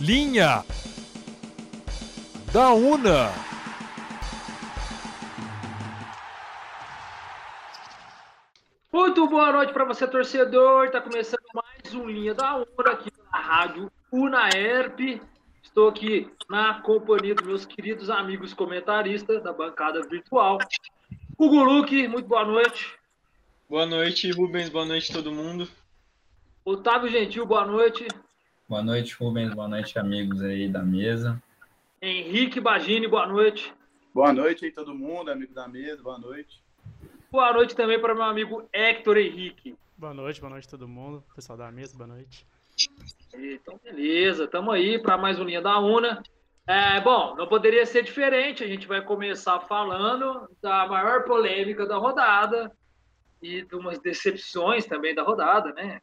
Linha da Una. Muito boa noite para você, torcedor. Está começando mais um Linha da Una aqui na rádio Unaerp. Estou aqui na companhia dos meus queridos amigos comentaristas da bancada virtual. Hugo Luque, muito boa noite. Boa noite, Rubens. Boa noite, todo mundo. Otávio Gentil, boa noite. Boa noite, Rubens. Boa noite, amigos aí da mesa. Henrique Bagini, boa noite. Boa noite aí, todo mundo, amigo da mesa, boa noite. Boa noite também para meu amigo Hector Henrique. Boa noite, boa noite todo mundo. Pessoal da mesa, boa noite. Então, beleza, estamos aí para mais um Linha da Una. É, bom, não poderia ser diferente, a gente vai começar falando da maior polêmica da rodada e de umas decepções também da rodada, né?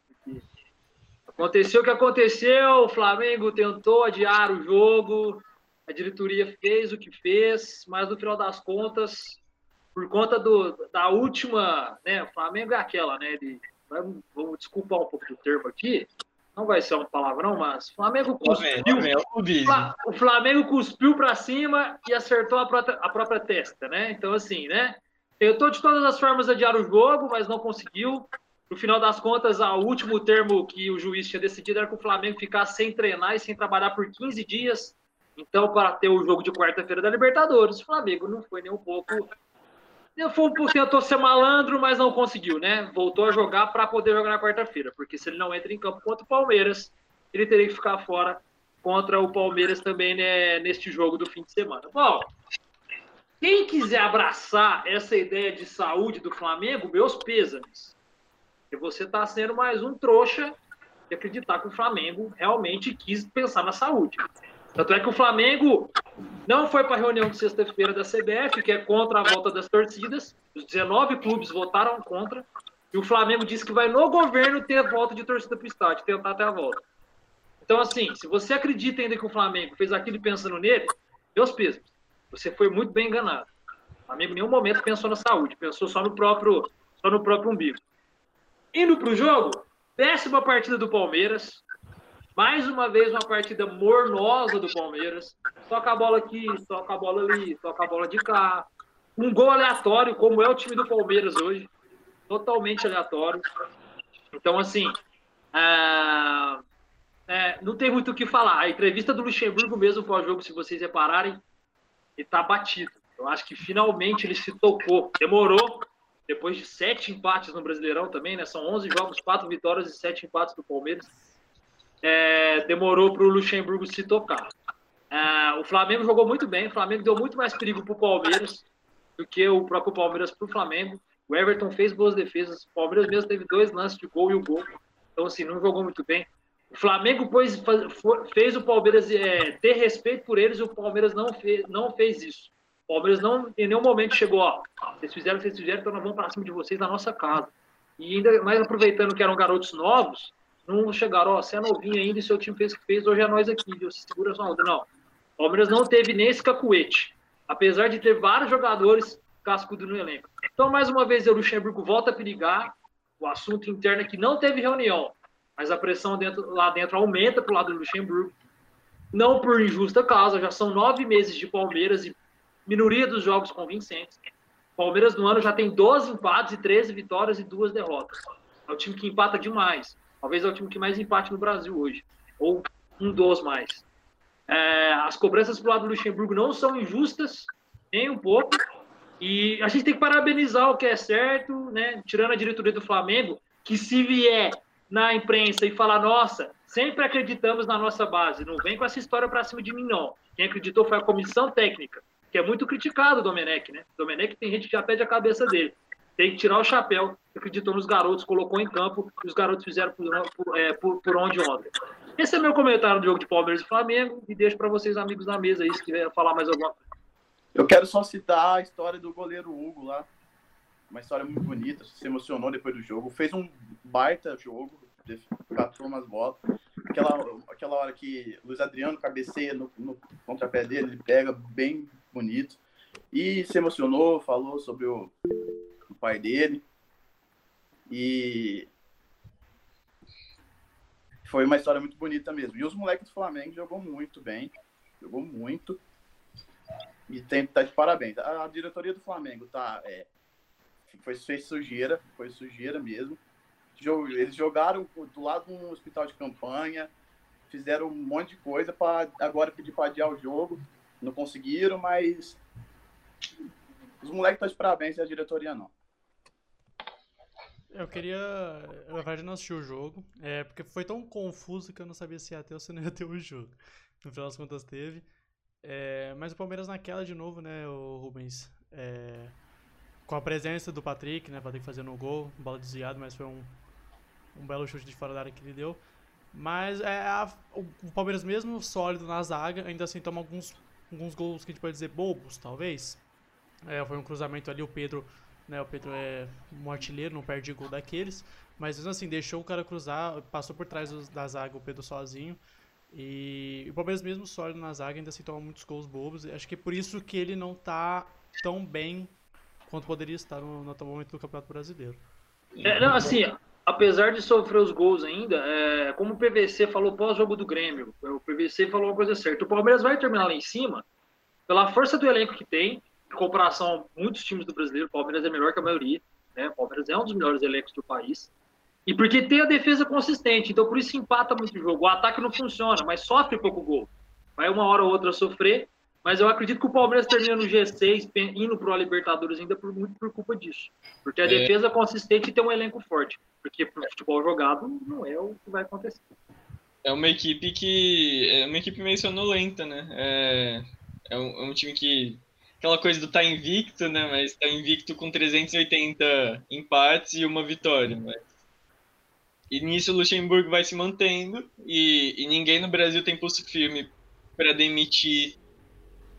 Aconteceu o que aconteceu, o Flamengo tentou adiar o jogo, a diretoria fez o que fez, mas no final das contas, por conta do, da última, né, o Flamengo é aquela, né, de, vamos desculpar um pouco do termo aqui, não vai ser um palavrão, mas o Flamengo cuspiu, o Flamengo cuspiu para cima e acertou a própria, a própria testa, né, então assim, né, tentou de todas as formas adiar o jogo, mas não conseguiu, no final das contas, o último termo que o juiz tinha decidido era que o Flamengo ficasse sem treinar e sem trabalhar por 15 dias. Então, para ter o jogo de quarta-feira da Libertadores, o Flamengo não foi nem um pouco. Foi um pouco, tentou ser malandro, mas não conseguiu, né? Voltou a jogar para poder jogar na quarta-feira, porque se ele não entra em campo contra o Palmeiras, ele teria que ficar fora contra o Palmeiras também né, neste jogo do fim de semana. Bom, quem quiser abraçar essa ideia de saúde do Flamengo, meus pêsames. Porque você está sendo mais um trouxa de acreditar que o Flamengo realmente quis pensar na saúde. Tanto é que o Flamengo não foi para a reunião de sexta-feira da CBF, que é contra a volta das torcidas. Os 19 clubes votaram contra. E o Flamengo disse que vai no governo ter volta de torcida para o estádio, tentar ter a volta. Então, assim, se você acredita ainda que o Flamengo fez aquilo pensando nele, meus pesos, você foi muito bem enganado. O Flamengo em nenhum momento pensou na saúde, pensou só no próprio, só no próprio umbigo. Indo para o jogo, décima partida do Palmeiras. Mais uma vez uma partida mornosa do Palmeiras. Toca a bola aqui, toca a bola ali, toca a bola de cá. Um gol aleatório, como é o time do Palmeiras hoje. Totalmente aleatório. Então, assim, é... É, não tem muito o que falar. A entrevista do Luxemburgo mesmo pós-jogo, se vocês repararem, ele tá batido. Eu acho que finalmente ele se tocou. Demorou, depois de sete empates no Brasileirão também, né? São 11 jogos, quatro vitórias e sete empates do Palmeiras. É, demorou para o Luxemburgo se tocar. É, o Flamengo jogou muito bem, o Flamengo deu muito mais perigo para o Palmeiras do que o próprio Palmeiras para o Flamengo. O Everton fez boas defesas, o Palmeiras mesmo teve dois lances de gol e o gol. Então, assim, não jogou muito bem. O Flamengo pois, fez o Palmeiras é, ter respeito por eles e o Palmeiras não fez, não fez isso. O Palmeiras não, em nenhum momento chegou, ó, vocês fizeram, vocês fizeram, então nós vamos para cima de vocês na nossa casa. E ainda mais aproveitando que eram garotos novos, não chegaram, ó, você é novinho ainda e seu time fez o que fez, hoje é nós aqui, viu? Se segura sua onda. Não. O Palmeiras não teve nem esse cacuete. Apesar de ter vários jogadores cascudo no elenco. Então, mais uma vez, o Luxemburgo volta a perigar. O assunto interno é que não teve reunião, mas a pressão dentro, lá dentro aumenta para o lado do Luxemburgo. Não por injusta causa, já são nove meses de Palmeiras e minoria dos jogos convincentes. Palmeiras no ano já tem 12 empates e 13 vitórias e duas derrotas. É o time que empata demais. Talvez é o time que mais empate no Brasil hoje. Ou um dos mais. É, as cobranças pro lado do Luxemburgo não são injustas, nem um pouco. E a gente tem que parabenizar o que é certo, né? Tirando a diretoria do Flamengo, que se vier na imprensa e falar, nossa, sempre acreditamos na nossa base, não vem com essa história para cima de mim, não. Quem acreditou foi a comissão técnica que é muito criticado o Domenech, né? O Domenech tem gente que já pede a cabeça dele. Tem que tirar o chapéu, acreditou nos garotos, colocou em campo, e os garotos fizeram por, por, é, por, por onde ontem. Esse é meu comentário do jogo de Palmeiras e Flamengo, e deixo para vocês, amigos da mesa, aí, se quiser falar mais alguma coisa. Eu quero só citar a história do goleiro Hugo lá. Uma história muito bonita, se emocionou depois do jogo. Fez um baita jogo, catou umas bolas. Aquela, aquela hora que Luiz Adriano cabeceia no, no contrapé dele, ele pega bem bonito. E se emocionou, falou sobre o, o pai dele. E foi uma história muito bonita mesmo. E os moleques do Flamengo jogou muito bem, jogou muito. E tem tá de parabéns. A, a diretoria do Flamengo tá é, foi fez sujeira, foi sujeira mesmo. Eles jogaram do lado de um hospital de campanha, fizeram um monte de coisa para agora pedir para adiar o jogo. Não conseguiram, mas os moleques estão de parabéns e a diretoria não. Eu queria. Na verdade, não assisti o jogo. É, porque foi tão confuso que eu não sabia se ia ter ou se não ia ter o jogo. No final das contas, teve. É, mas o Palmeiras naquela de novo, né, o Rubens? É, com a presença do Patrick, né? Patrick fazendo o gol, bola desviada, mas foi um, um belo chute de fora da área que ele deu. Mas é a, o, o, Palmeiras, mesmo sólido na zaga, ainda assim toma alguns, alguns gols que a gente pode dizer bobos, talvez. É, foi um cruzamento ali, o Pedro né? O Pedro é um artilheiro, não perde gol daqueles. Mas mesmo assim, deixou o cara cruzar, passou por trás da zaga o Pedro sozinho. E o Palmeiras mesmo sólido na zaga ainda assim toma muitos gols bobos. Acho que é por isso que ele não tá tão bem quanto poderia estar no, no atual momento do Campeonato Brasileiro. É, não, assim, apesar de sofrer os gols ainda, é, como o PVC falou pós-jogo do Grêmio, o PVC falou uma coisa certa. O Palmeiras vai terminar lá em cima pela força do elenco que tem, em comparação a muitos times do brasileiro, o Palmeiras é melhor que a maioria. Né? O Palmeiras é um dos melhores elencos do país. E porque tem a defesa consistente, então por isso empata muito o jogo. O ataque não funciona, mas sofre pouco gol. Vai uma hora ou outra sofrer, mas eu acredito que o Palmeiras termina no G6, indo para o Libertadores ainda por, muito por culpa disso. Porque a é. defesa consistente tem um elenco forte. Porque pro futebol jogado não é o que vai acontecer. É uma equipe que. É uma equipe meio sonolenta, né? É, é, um, é um time que aquela coisa do tá invicto, né? Mas tá invicto com 380 empates e uma vitória. Mas... E nisso o Luxemburgo vai se mantendo e, e ninguém no Brasil tem pulso firme para demitir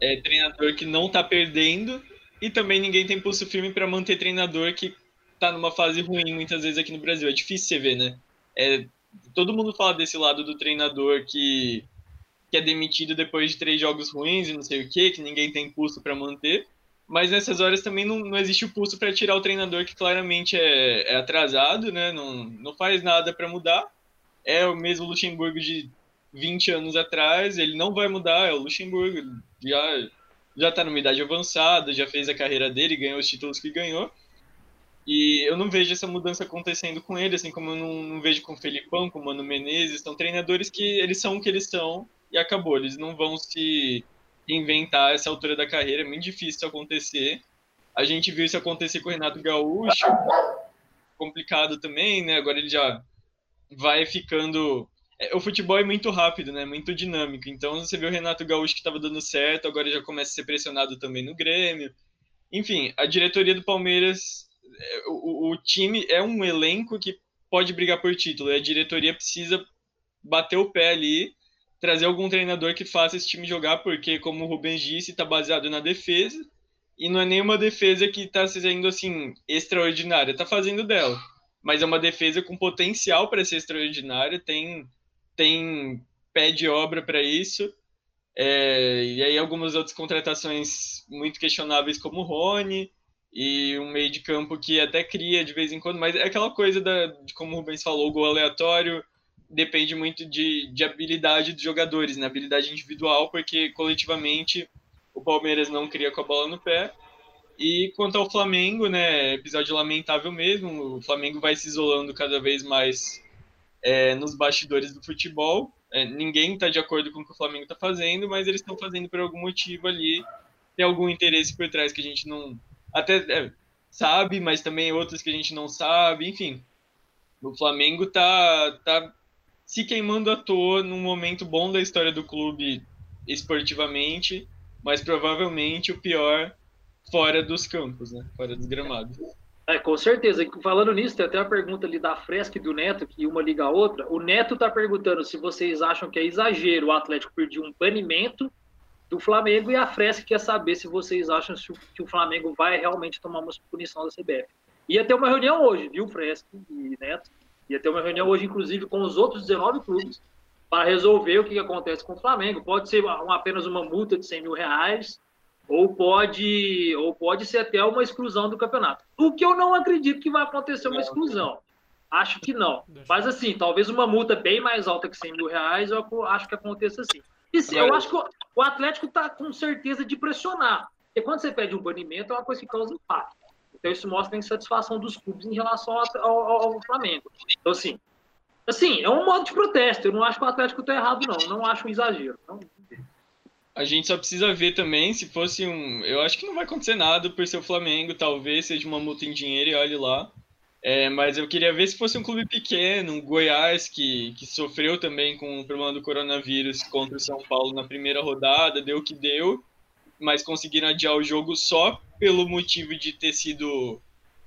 é, treinador que não tá perdendo e também ninguém tem pulso firme para manter treinador que tá numa fase ruim muitas vezes aqui no Brasil. É difícil você ver, né? É, todo mundo fala desse lado do treinador que que é demitido depois de três jogos ruins e não sei o que, que ninguém tem pulso para manter. Mas nessas horas também não, não existe o pulso para tirar o treinador que claramente é, é atrasado, né? Não, não faz nada para mudar. É o mesmo Luxemburgo de 20 anos atrás, ele não vai mudar, é o Luxemburgo. Já, já tá numa idade avançada, já fez a carreira dele, ganhou os títulos que ganhou. E eu não vejo essa mudança acontecendo com ele, assim como eu não, não vejo com o Felipão, com o Mano Menezes. São treinadores que eles são o que eles são e acabou. Eles não vão se inventar essa altura da carreira, é muito difícil acontecer. A gente viu isso acontecer com o Renato Gaúcho, complicado também, né? Agora ele já vai ficando. É, o futebol é muito rápido, né? Muito dinâmico. Então você vê o Renato Gaúcho que estava dando certo, agora já começa a ser pressionado também no Grêmio. Enfim, a diretoria do Palmeiras, é, o, o time é um elenco que pode brigar por título. E a diretoria precisa bater o pé ali trazer algum treinador que faça esse time jogar, porque, como o Rubens disse, está baseado na defesa, e não é nenhuma defesa que está sendo, assim, extraordinária, está fazendo dela, mas é uma defesa com potencial para ser extraordinária, tem, tem pé de obra para isso, é, e aí algumas outras contratações muito questionáveis, como o Rony, e um meio de campo que até cria de vez em quando, mas é aquela coisa da, de como o Rubens falou, o gol aleatório, depende muito de, de habilidade dos jogadores, né? habilidade individual, porque coletivamente o Palmeiras não cria com a bola no pé. E quanto ao Flamengo, né, episódio lamentável mesmo, o Flamengo vai se isolando cada vez mais é, nos bastidores do futebol. É, ninguém está de acordo com o que o Flamengo está fazendo, mas eles estão fazendo por algum motivo ali. Tem algum interesse por trás que a gente não até é, sabe, mas também outros que a gente não sabe. Enfim, o Flamengo tá, tá se queimando à toa num momento bom da história do clube esportivamente, mas provavelmente o pior fora dos campos, né? Fora dos gramados. É, com certeza. Falando nisso, tem até a pergunta ali da Fresca e do Neto, que uma liga a outra. O Neto está perguntando se vocês acham que é exagero o Atlético pedir um banimento do Flamengo e a Fresca quer saber se vocês acham que o Flamengo vai realmente tomar uma punição da CBF. Ia ter uma reunião hoje, viu, Fresca e Neto? Ia ter uma reunião hoje, inclusive, com os outros 19 clubes para resolver o que acontece com o Flamengo. Pode ser uma, apenas uma multa de 100 mil reais, ou pode, ou pode ser até uma exclusão do campeonato. O que eu não acredito que vai acontecer uma exclusão. Acho que não. Mas assim, talvez uma multa bem mais alta que 100 mil reais, eu acho que aconteça assim. E sim, eu acho que o- Atlético tá com certeza de pressionar. Porque quando você pede um banimento, é uma coisa que causa impacto. Então isso mostra a insatisfação dos clubes em relação ao, ao- ao Flamengo. Então, assim, assim, é um modo de protesto. Eu não acho que o Atlético tá errado, não. Não acho um exagero. Não- A gente só precisa ver também se fosse um. Eu acho que não vai acontecer nada por ser o Flamengo, talvez seja uma multa em dinheiro e olhe lá. É, mas eu queria ver se fosse um clube pequeno, um Goiás que, que sofreu também com o problema do coronavírus contra o São Paulo na primeira rodada, deu o que deu, mas conseguiram adiar o jogo só pelo motivo de ter sido.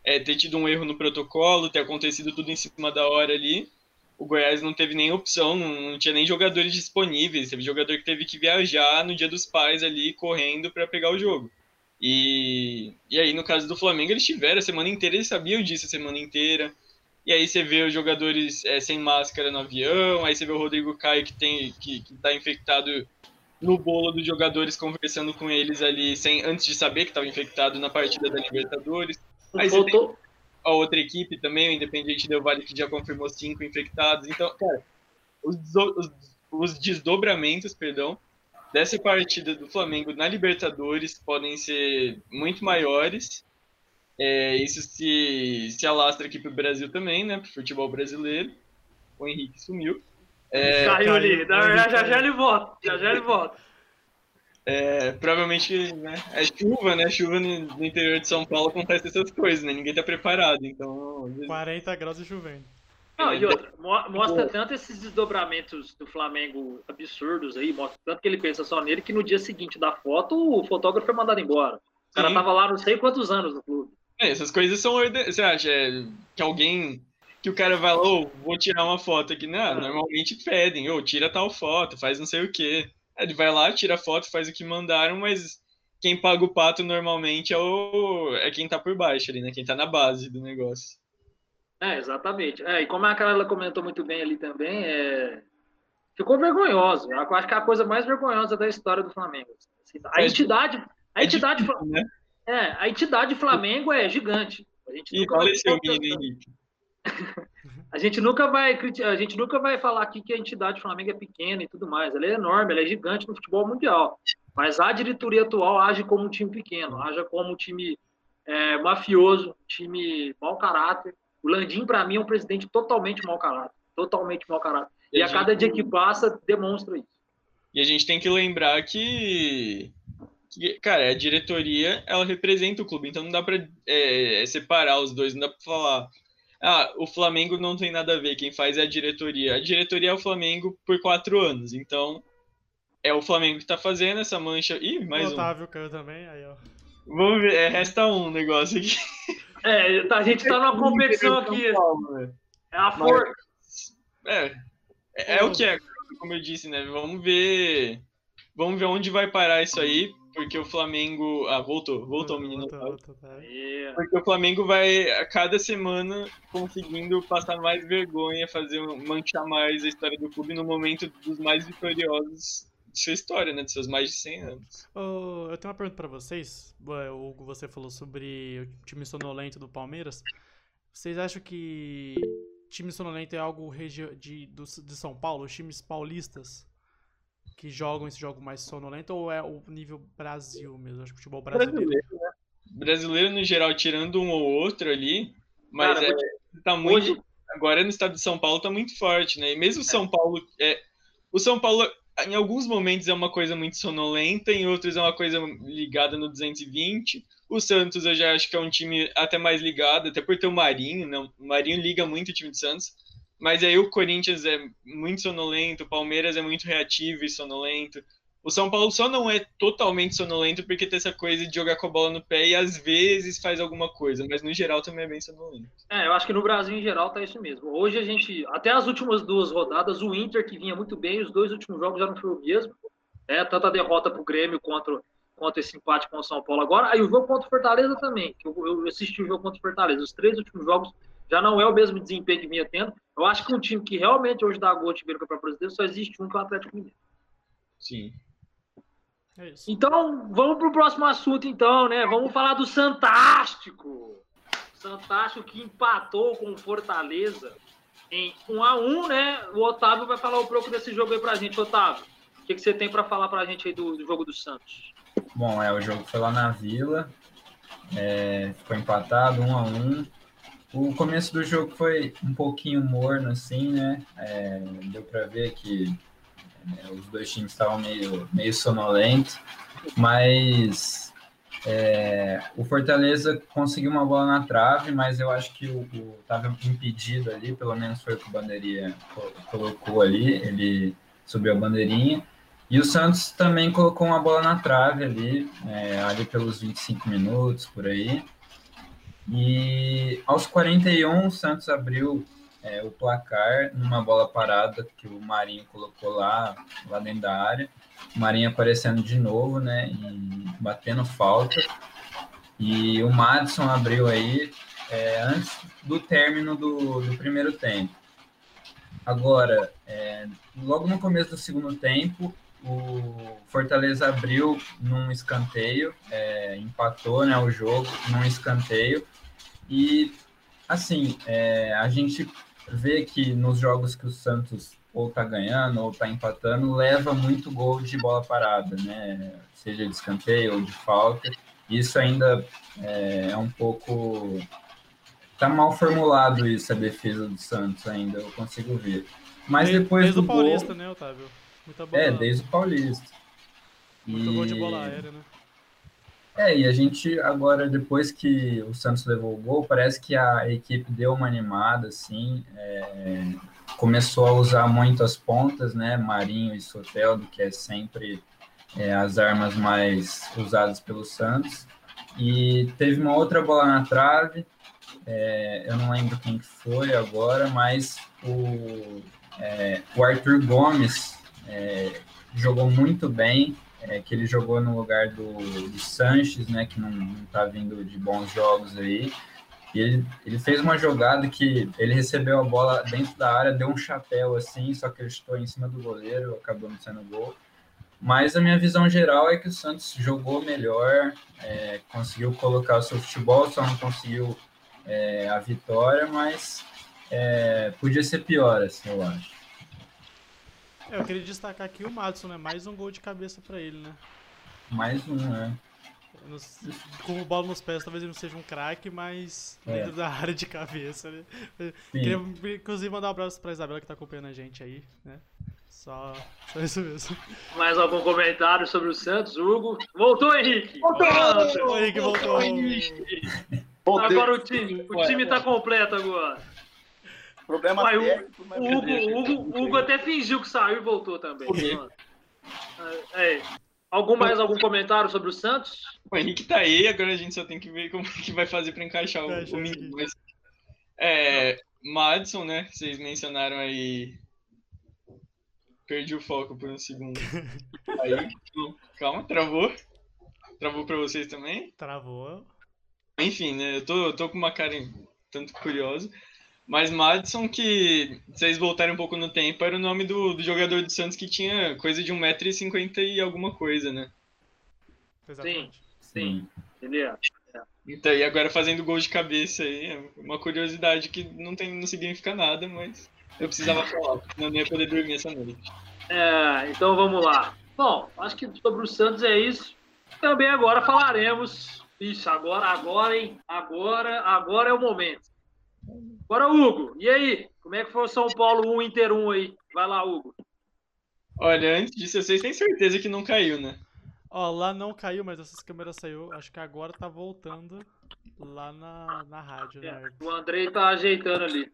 é, ter tido um erro no protocolo, ter acontecido tudo em cima da hora ali o Goiás não teve nem opção, não, tinha nem jogadores disponíveis. Teve jogador que teve que viajar no dia dos pais ali, correndo para pegar o jogo. E, e aí, no caso do Flamengo, eles tiveram a semana inteira, eles sabiam disso a semana inteira. E aí você vê os jogadores é, sem máscara no avião, aí você vê o Rodrigo Caio que tem que, que tá infectado no bolo dos jogadores conversando com eles ali sem antes de saber que estava infectado na partida da Libertadores. Aí Faltou, a outra equipe também, o Independente Del Vale, que já confirmou cinco infectados. Então, cara, os, os, os desdobramentos, perdão, dessa partida do Flamengo na Libertadores podem ser muito maiores. É, isso se, se alastra aqui pro Brasil também, né? Pro futebol brasileiro. O Henrique sumiu. É, caiu ali. caiu, Já, já, já ele volta. Já já ele volta. É, provavelmente né, é chuva, né? Chuva no, no interior de São Paulo acontece essas coisas, né? Ninguém tá preparado. Então, às vezes- 40 graus e chovendo. Não, e outra, mo- mostra tanto esses desdobramentos do Flamengo absurdos aí, mostra tanto que ele pensa só nele que no dia seguinte da foto o fotógrafo foi mandado embora. O cara Sim. tava lá não sei quantos anos no clube. É, essas coisas são. Você acha é, que alguém. Que o cara vai lá, ô, vou tirar uma foto aqui. Não, Ah. normalmente pedem, ô, tira tal foto, faz não sei o quê. Ele vai lá, tira a foto, faz o que mandaram, mas quem paga o pato normalmente é, o, é quem tá por baixo ali, né? Quem tá na base do negócio. É, exatamente. É, e como a Carla comentou muito bem ali também, é... ficou vergonhoso. Eu acho que é a coisa mais vergonhosa da história do Flamengo. Assim, A É, entidade, a é entidade, Né? é, a entidade Flamengo é gigante. A gente E olha o menino Henrique. A gente nunca vai a gente nunca vai falar aqui que a entidade Flamengo é pequena e tudo mais. Ela é enorme, ela é gigante no futebol mundial. Mas a diretoria atual age como um time pequeno, age como um time é, mafioso, um time mau caráter. O Landim, para mim, é um presidente totalmente mau caráter. Totalmente mau caráter. E a gente- cada dia que passa, demonstra isso. E a gente tem que lembrar que, que, cara, a diretoria, ela representa o clube, então não dá pra é, separar os dois, não dá pra falar, ah, o Flamengo não tem nada a ver, quem faz é a diretoria. A diretoria é o Flamengo por quatro anos, então é o Flamengo que tá fazendo essa mancha. Ih, mais o um. Otávio caiu também, aí ó. Vamos ver, é, resta um negócio aqui. É, tá- a gente tá numa competição aqui. É a força. É, é, é o que é, como eu disse, né? Vamos ver. Vamos ver onde vai parar isso aí, porque o Flamengo. Ah, voltou, voltou o menino. Voltou, voltou, tá. É. Porque o Flamengo vai, a cada semana, conseguindo passar mais vergonha, fazer manchar mais a história do clube no momento dos mais vitoriosos de sua história, né? De seus mais de 100 anos. Ô, eu tenho uma pergunta pra vocês. O Hugo, você falou sobre o time sonolento do Palmeiras. Vocês acham que time sonolento é algo regi- de, do- de São Paulo, os times paulistas que jogam esse jogo mais sonolento, ou é o nível Brasil mesmo? Acho que o futebol brasileiro. Brasileiro, Brasileiro, no geral, tirando um ou outro ali, mas Cara, é, tá muito. Hoje, Agora no estado de São Paulo tá muito forte, né? E mesmo o São Paulo. É, o São Paulo, em alguns momentos, é uma coisa muito sonolenta, em outros é uma coisa ligada no 220. O Santos eu já acho que é um time até mais ligado, até por ter o Marinho, né? O Marinho liga muito o time do Santos. Mas aí o Corinthians é muito sonolento, o Palmeiras é muito reativo e sonolento. O São Paulo só não é totalmente sonolento porque tem essa coisa de jogar com a bola no pé e às vezes faz alguma coisa, mas no geral também é bem sonolento. É, eu acho que no Brasil em geral tá isso mesmo. Hoje a gente, até as últimas duas rodadas, o Inter que vinha muito bem, os dois últimos jogos já não foi o mesmo. É, tanto a derrota pro Grêmio contra, contra esse empate com o São Paulo agora. Aí o jogo contra o Fortaleza também, que eu, eu assisti o jogo contra o Fortaleza. Os três últimos jogos já não é o mesmo desempenho que vinha tendo. Eu acho que um time que realmente hoje dá gol de o Campeonato Brasileiro só existe um que é o Atlético Mineiro. Sim. É isso. Então, vamos pro próximo assunto então, né? Vamos falar do Santástico. Fantástico que empatou com o Fortaleza em 1 a 1 né? O Otávio vai falar um pouco desse jogo aí pra gente, Otávio. O que, que você tem para falar pra gente aí do, do, jogo do Santos? Bom, é, o jogo foi lá na Vila, é, ficou empatado, 1 a 1 O começo do jogo foi um pouquinho morno, assim, né? É, deu para ver que é, os dois times estavam meio, meio sonolentos, mas é, o Fortaleza conseguiu uma bola na trave, mas eu acho que o estava impedido ali, pelo menos foi o que o Bandeirinha colocou ali, ele subiu a bandeirinha. E o Santos também colocou uma bola na trave ali, é, ali pelos 25 minutos, por aí. E aos 41, o Santos abriu é, o placar numa bola parada que o Marinho colocou lá, lá dentro da área. O Marinho aparecendo de novo, né? E batendo falta. E o Madison abriu aí é, antes do término do, do primeiro tempo. Agora, é, logo no começo do segundo tempo, o Fortaleza abriu num escanteio, é, empatou né, o jogo num escanteio. E, assim, é, a gente vê que nos jogos que o Santos ou tá ganhando ou tá empatando, leva muito gol de bola parada, né? Seja de escanteio ou de falta. Isso ainda é, é um pouco. Tá mal formulado isso, a defesa do Santos ainda, eu consigo ver. Mas depois desde do o Paulista, gol... né, Otávio? Muita bola... É, desde o Paulista. Muito e... gol de bola aérea, né? É, e a gente agora, depois que o Santos levou o gol, parece que a equipe deu uma animada, assim, é, começou a usar muito as pontas, né, Marinho e Soteldo, que é sempre é, as armas mais usadas pelo Santos, e teve uma outra bola na trave, é, eu não lembro quem foi agora, mas o, é, o Arthur Gomes é, jogou muito bem, é, que ele jogou no lugar do, do Sanches, né, que não está vindo de bons jogos aí. E ele, ele fez uma jogada que ele recebeu a bola dentro da área, deu um chapéu assim, só que ele estou em cima do goleiro, acabou não sendo gol. Mas a minha visão geral é que o Santos jogou melhor, é, conseguiu colocar o seu futebol, só não conseguiu é, a vitória, mas é, podia ser pior, assim, eu acho. É, eu queria destacar aqui o Madison, né? Mais um gol de cabeça para ele, né? Mais um, né? Nos, com o bola nos pés, talvez ele não seja um craque, mas É. dentro da área de cabeça, né? Queria, inclusive, mandar um abraço pra Isabela que tá acompanhando a gente aí, né? Só, só isso mesmo. Mais algum comentário sobre o Santos, Hugo? Voltou, Henrique! Voltou! O Henrique voltou. Voltei. Agora o time, o time tá completo agora. Problema o- técnico, mas O Hugo, o Hugo, o Hugo até fingiu que saiu e voltou também. É, é. Algum mais algum comentário sobre o Santos? O Henrique tá aí, agora a gente só tem que ver como que vai fazer pra encaixar o, Encaixa o menino. Mas, é, Madison, né? Vocês mencionaram aí. Perdi o foco por um segundo. Aí, calma, travou. Travou pra vocês também? Travou. Enfim, né? Eu tô, eu tô com uma cara tanto curiosa. Mas Madison, que vocês voltarem um pouco no tempo, era o nome do, do jogador do Santos que tinha coisa de 1,50m e alguma coisa, né? Exatamente. Sim, ele é. Então, e agora fazendo gol de cabeça aí, é uma curiosidade que não, tem, não significa nada, mas eu precisava falar, senão não ia poder dormir essa noite. É, então vamos lá. Bom, acho que sobre o Santos é isso. Também agora falaremos. Isso, agora, agora, hein? Agora, agora é o momento. Agora, Hugo, e aí? Como é que foi o São Paulo 1 Inter 1 aí? Vai lá, Hugo. Olha, antes disso, vocês têm certeza que não caiu, né? Ó, lá não caiu, mas essas câmeras saiu. Acho que agora tá voltando lá na, na rádio, né? É, o Andrei tá ajeitando ali.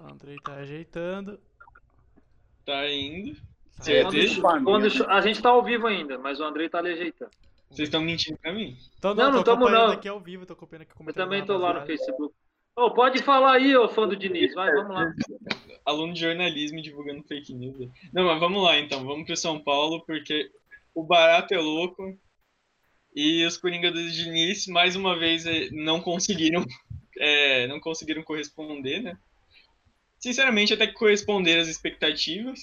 O Andrei tá ajeitando. Tá indo. Tá Certeza? Quando, quando- a gente tá ao vivo ainda, mas o Andrei tá ali ajeitando. Vocês estão mentindo pra mim? Então, Não, não, não tô tamo, acompanhando não. aqui ao vivo, tô acompanhando aqui Eu também tô lá no. Facebook. Ô, pode falar aí, ô fã do Diniz. Vai, vamos lá. Aluno de jornalismo divulgando fake news. aí. Não, mas vamos lá então, vamos pro São Paulo, porque o barato é louco. E os Coringa do Diniz, mais uma vez, eh, não conseguiram, eh, não conseguiram corresponder, né? Sinceramente, até que corresponderam às expectativas.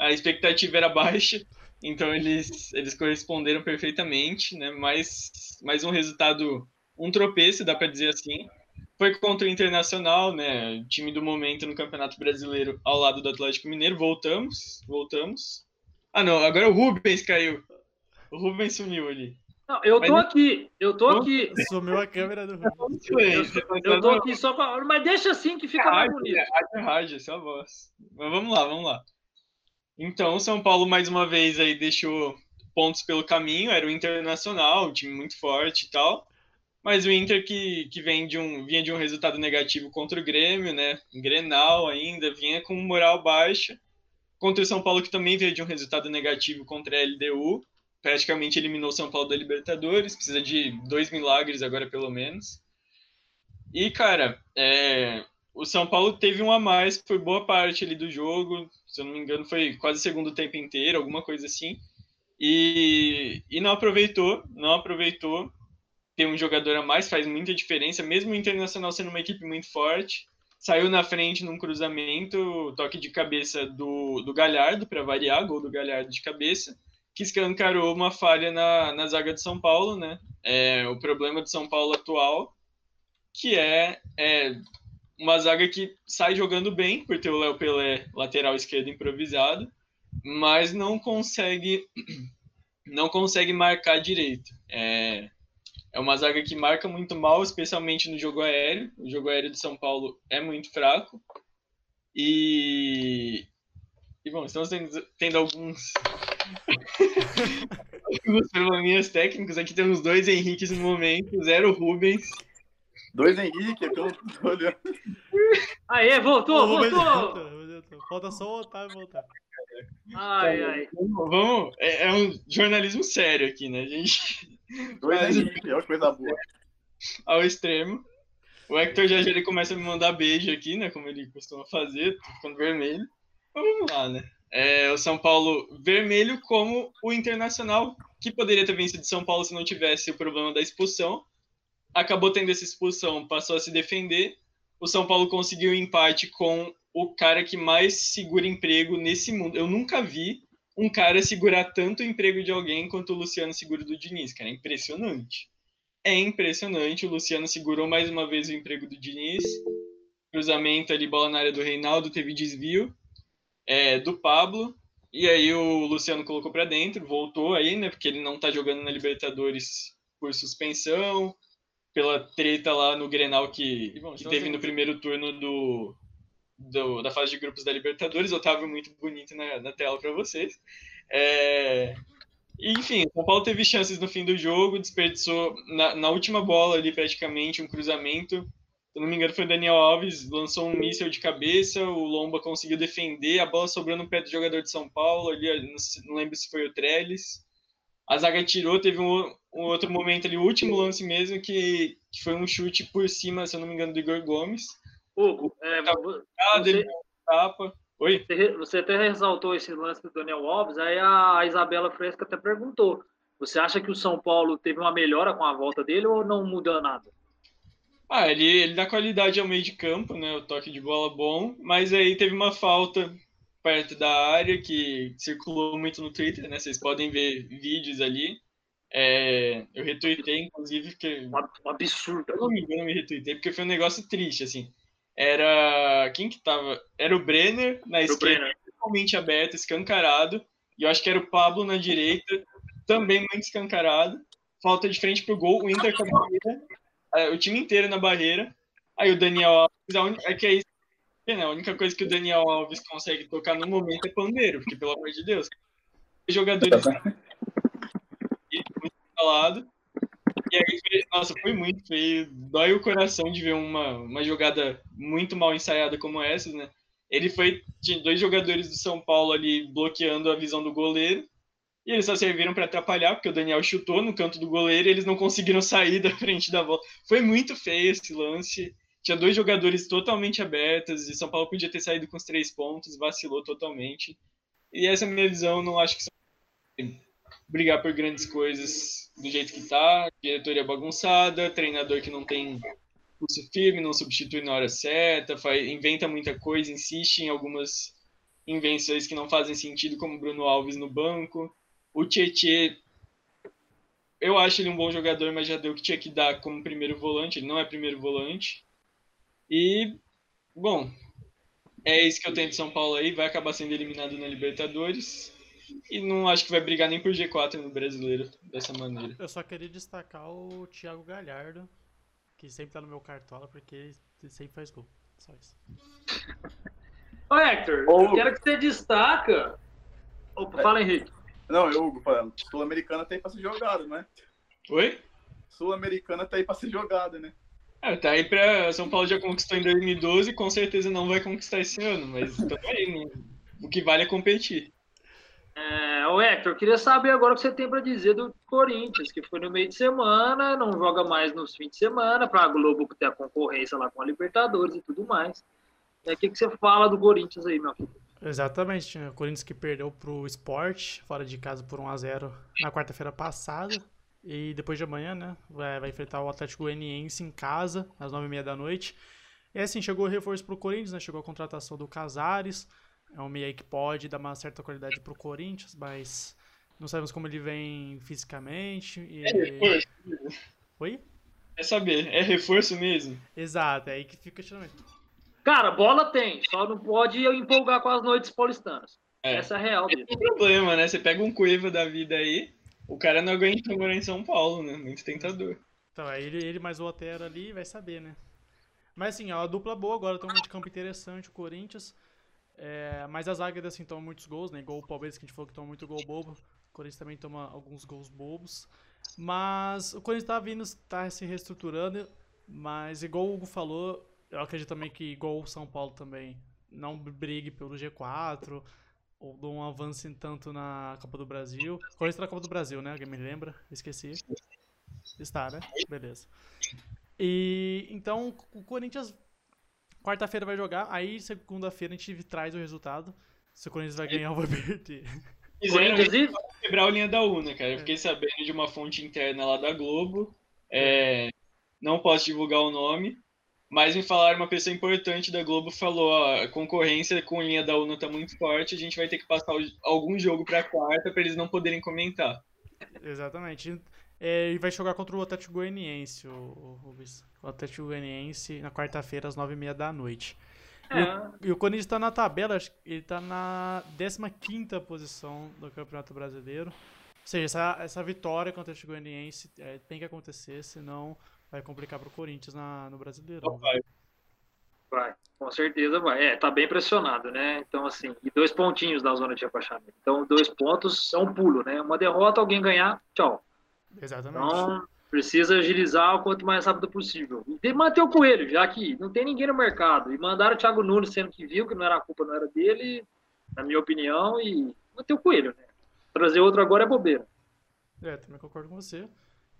A expectativa era baixa, então eles, eles corresponderam perfeitamente, né? Mais, mais um resultado, um tropeço, dá para dizer assim. Foi contra o Internacional, né? Time do momento no Campeonato Brasileiro ao lado do Atlético Mineiro. Voltamos, voltamos. Ah, não, agora o Rubens caiu. O Rubens sumiu ali. Não, eu tô Mas- aqui, eu tô aqui. Sumiu a câmera do Rubens. Eu tô aqui só pra. Mas deixa assim que fica mais Rádio, bonito. é, rádio, rádio, essa é a voz. Mas vamos lá, vamos lá. Então, o São Paulo mais uma vez aí deixou pontos pelo caminho, era o Internacional, um time muito forte e tal. Mas o Inter que, que vem de um, vinha de um resultado negativo contra o Grêmio, né? Grenal ainda, vinha com moral baixa. Contra o São Paulo que também veio de um resultado negativo contra a LDU. Praticamente eliminou o São Paulo da Libertadores, precisa de dois milagres agora pelo menos. E, cara, é, o São Paulo teve um a mais por boa parte ali do jogo, se eu não me engano, foi quase o segundo tempo inteiro, alguma coisa assim. E, e não aproveitou, não aproveitou. Ter um jogador a mais faz muita diferença, mesmo o Internacional sendo uma equipe muito forte. Saiu na frente num cruzamento, toque de cabeça do, do Galhardo, para variar, gol do Galhardo de cabeça, que escancarou uma falha na, na zaga de São Paulo, né? É, o problema do São Paulo atual, que é, é uma zaga que sai jogando bem, por ter o Léo Pelé lateral esquerdo improvisado, mas não consegue não consegue marcar direito. É, é uma zaga que marca muito mal, especialmente no jogo aéreo. O jogo aéreo de São Paulo é muito fraco. E, e bom, estamos tendo, tendo alguns alguns probleminhas técnicos. Aqui temos dois Henriques no momento, zero Rubens. Dois Henrique, que eu tô olhando. Aê, voltou, voltou! Falta só o Otávio voltar. Ai, ai. Vamos, vamos- é, é um jornalismo sério aqui, né? A gente Dois olha que coisa boa. ao extremo. O Hector já, já ele começa a me mandar beijo aqui, né? Como ele costuma fazer, tô ficando vermelho. Mas vamos lá, né? É, o São Paulo vermelho como o Internacional, que poderia ter vencido São Paulo se não tivesse o problema da expulsão. Acabou tendo essa expulsão, passou a se defender. O São Paulo conseguiu o empate com o cara que mais segura emprego nesse mundo. Eu nunca vi um cara segurar tanto o emprego de alguém quanto o Luciano segura do Diniz, cara. É impressionante. É impressionante. O Luciano segurou mais uma vez o emprego do Diniz. Cruzamento ali, bola na área do Reinaldo, teve desvio é, do Pablo. E aí o Luciano colocou para dentro, voltou aí, né? Porque ele não tá jogando na Libertadores por suspensão, pela treta lá no Grenal que, Bom, que teve no primeiro turno do, do- da fase de grupos da Libertadores. Otávio muito bonito na, na tela para vocês. É, enfim, o São Paulo teve chances no fim do jogo, desperdiçou na, na última bola ali praticamente um cruzamento. Se não me engano, foi o Daniel Alves, lançou um míssil de cabeça, o Lomba conseguiu defender, a bola sobrou no pé do jogador de São Paulo, ali, não lembro se foi o Trellis. A zaga tirou, teve um, um outro momento ali, o último lance mesmo, que, que foi um chute por cima, se eu não me engano, do Igor Gomes. Hugo, é, Ah, Você-. Oi? você até ressaltou esse lance do Daniel Alves, aí a Isabela Fresca até perguntou. Você acha que o São Paulo teve uma melhora com a volta dele ou não muda nada? Ah, ele, ele dá qualidade ao meio de campo, né? O toque de bola bom, mas aí teve uma falta perto da área que circulou muito no Twitter, né? Vocês podem ver vídeos ali. É, eu retuitei, inclusive, porque Um um absurdo. eu não me engano, eu me retuitei, porque foi um negócio triste, assim. Era. Quem que tava? Era o Brenner na Pro esquerda, Brenner. totalmente aberto, escancarado. E eu acho que era o Pablo na direita, também muito escancarado. Falta de frente pro gol, o Inter com a barreira, é, o time inteiro na barreira. Aí o Daniel Alves, a única, é que é isso, né? A única coisa que o Daniel Alves consegue tocar no momento é pandeiro, porque pelo amor de Deus, jogadores muito falado. E aí, nossa, foi muito feio. Dói o coração de ver uma, uma jogada muito mal ensaiada como essa, né? Ele foi. Tinha dois jogadores do São Paulo ali bloqueando a visão do goleiro. E eles só serviram para atrapalhar, porque o Daniel chutou no canto do goleiro e eles não conseguiram sair da frente da bola. Foi muito feio esse lance. Tinha dois jogadores totalmente abertos e São Paulo podia ter saído com os três pontos, vacilou totalmente. E essa é a minha visão, não acho que brigar por grandes coisas do jeito que tá, diretoria bagunçada, treinador que não tem pulso firme, não substitui na hora certa, faz, inventa muita coisa, insiste em algumas invenções que não fazem sentido, como Bruno Alves no banco. O Tietê, eu acho ele um bom jogador, mas já deu o que tinha que dar como primeiro volante, ele não é primeiro volante. E, bom, é isso que eu tenho de São Paulo aí. Vai acabar sendo eliminado na Libertadores. E não acho que vai brigar nem por G4 no brasileiro dessa maneira. Eu só queria destacar o Thiago Galhardo, que sempre tá no meu cartola, porque ele sempre faz gol. Só isso. Ô, Hector, Ô. eu quero que você destaca. Opa, fala, Henrique. Não, eu, Hugo, falando, Sul-Americana tá aí pra ser jogada, né? Oi? Sul-Americana tá aí pra ser jogada, né? Ah, tá aí pra. São Paulo já conquistou em 2012, com certeza não vai conquistar esse ano, mas tamo aí, né? O que vale é competir. É, ô, Hector, eu queria saber agora o que você tem para dizer do Corinthians, que foi no meio de semana, não joga mais nos fins de semana, para a Globo ter a concorrência lá com a Libertadores e tudo mais. É, O que, que você fala do Corinthians aí, meu filho? Exatamente, tinha o Corinthians que perdeu pro Sport, fora de casa por 1x0 na quarta-feira passada. E depois de amanhã, né? Vai, vai enfrentar o Atlético Goianiense em casa, às 9h30 da noite. E assim, chegou o reforço pro Corinthians, né? Chegou a contratação do Casares. É um meio aí que pode dar uma certa qualidade pro Corinthians, mas não sabemos como ele vem fisicamente. E... É reforço. Oi? É saber, é reforço mesmo? Exato, é aí que fica o questionamento. Cara, bola tem, só não pode empolgar com as noites paulistanas. É. Essa é a real dele. Tem problema, né? Você pega um Cueva da vida aí, o cara não aguenta morar em São Paulo, né? Muito tentador. Então, aí ele, ele mais o Otero ali vai saber, né? Mas assim, é uma dupla boa agora, tem um meio de campo interessante o Corinthians. É, mas as águias assim tomam muitos gols, né? Igual o Palmeiras que a gente falou que toma muito gol bobo. O Corinthians também toma alguns gols bobos. Mas o Corinthians tá vindo, tá se reestruturando. Mas igual o Hugo falou, eu acredito também que igual o São Paulo também não brigue pelo G4 ou não avance tanto na Copa do Brasil. Corinthians tá na Copa do Brasil, né? Alguém me lembra? Esqueci. Está, né? Beleza. E então o Corinthians quarta-feira vai jogar, aí segunda-feira a gente traz o resultado. Se o Corinthians vai ganhar ou vai perder. Fizeram Corinthians quebrar a linha da UNA, cara. Eu fiquei sabendo de uma fonte interna lá da Globo. É, não posso divulgar o nome, mas me falaram uma pessoa importante da Globo falou: ó, a concorrência com a linha da UNA tá muito forte, a gente vai ter que passar algum jogo pra quarta pra eles não poderem comentar. Exatamente. É, e vai jogar contra o Atlético Goianiense, o, o Rubens. O Atlético Goianiense na quarta-feira às nove e meia da noite. é, E o Corinthians tá na tabela, ele tá na 15ª posição do Campeonato Brasileiro. Ou seja, essa, essa vitória contra o Atlético Goianiense é, tem que acontecer, senão vai complicar pro Corinthians na, no Brasileirão. Vai. vai, com certeza vai. É, tá bem pressionado, né? Então, assim, e dois pontinhos da zona de rebaixamento. Então, dois pontos é um pulo, né? Uma derrota, alguém ganhar, tchau. Exatamente. Então, precisa agilizar o quanto mais rápido possível. E manter o coelho, já que não tem ninguém no mercado. E mandaram o Thiago Nunes, sendo que viu que não era a culpa, não era dele, na minha opinião, e manter o coelho, né? Trazer outro agora é bobeira. É, também concordo com você.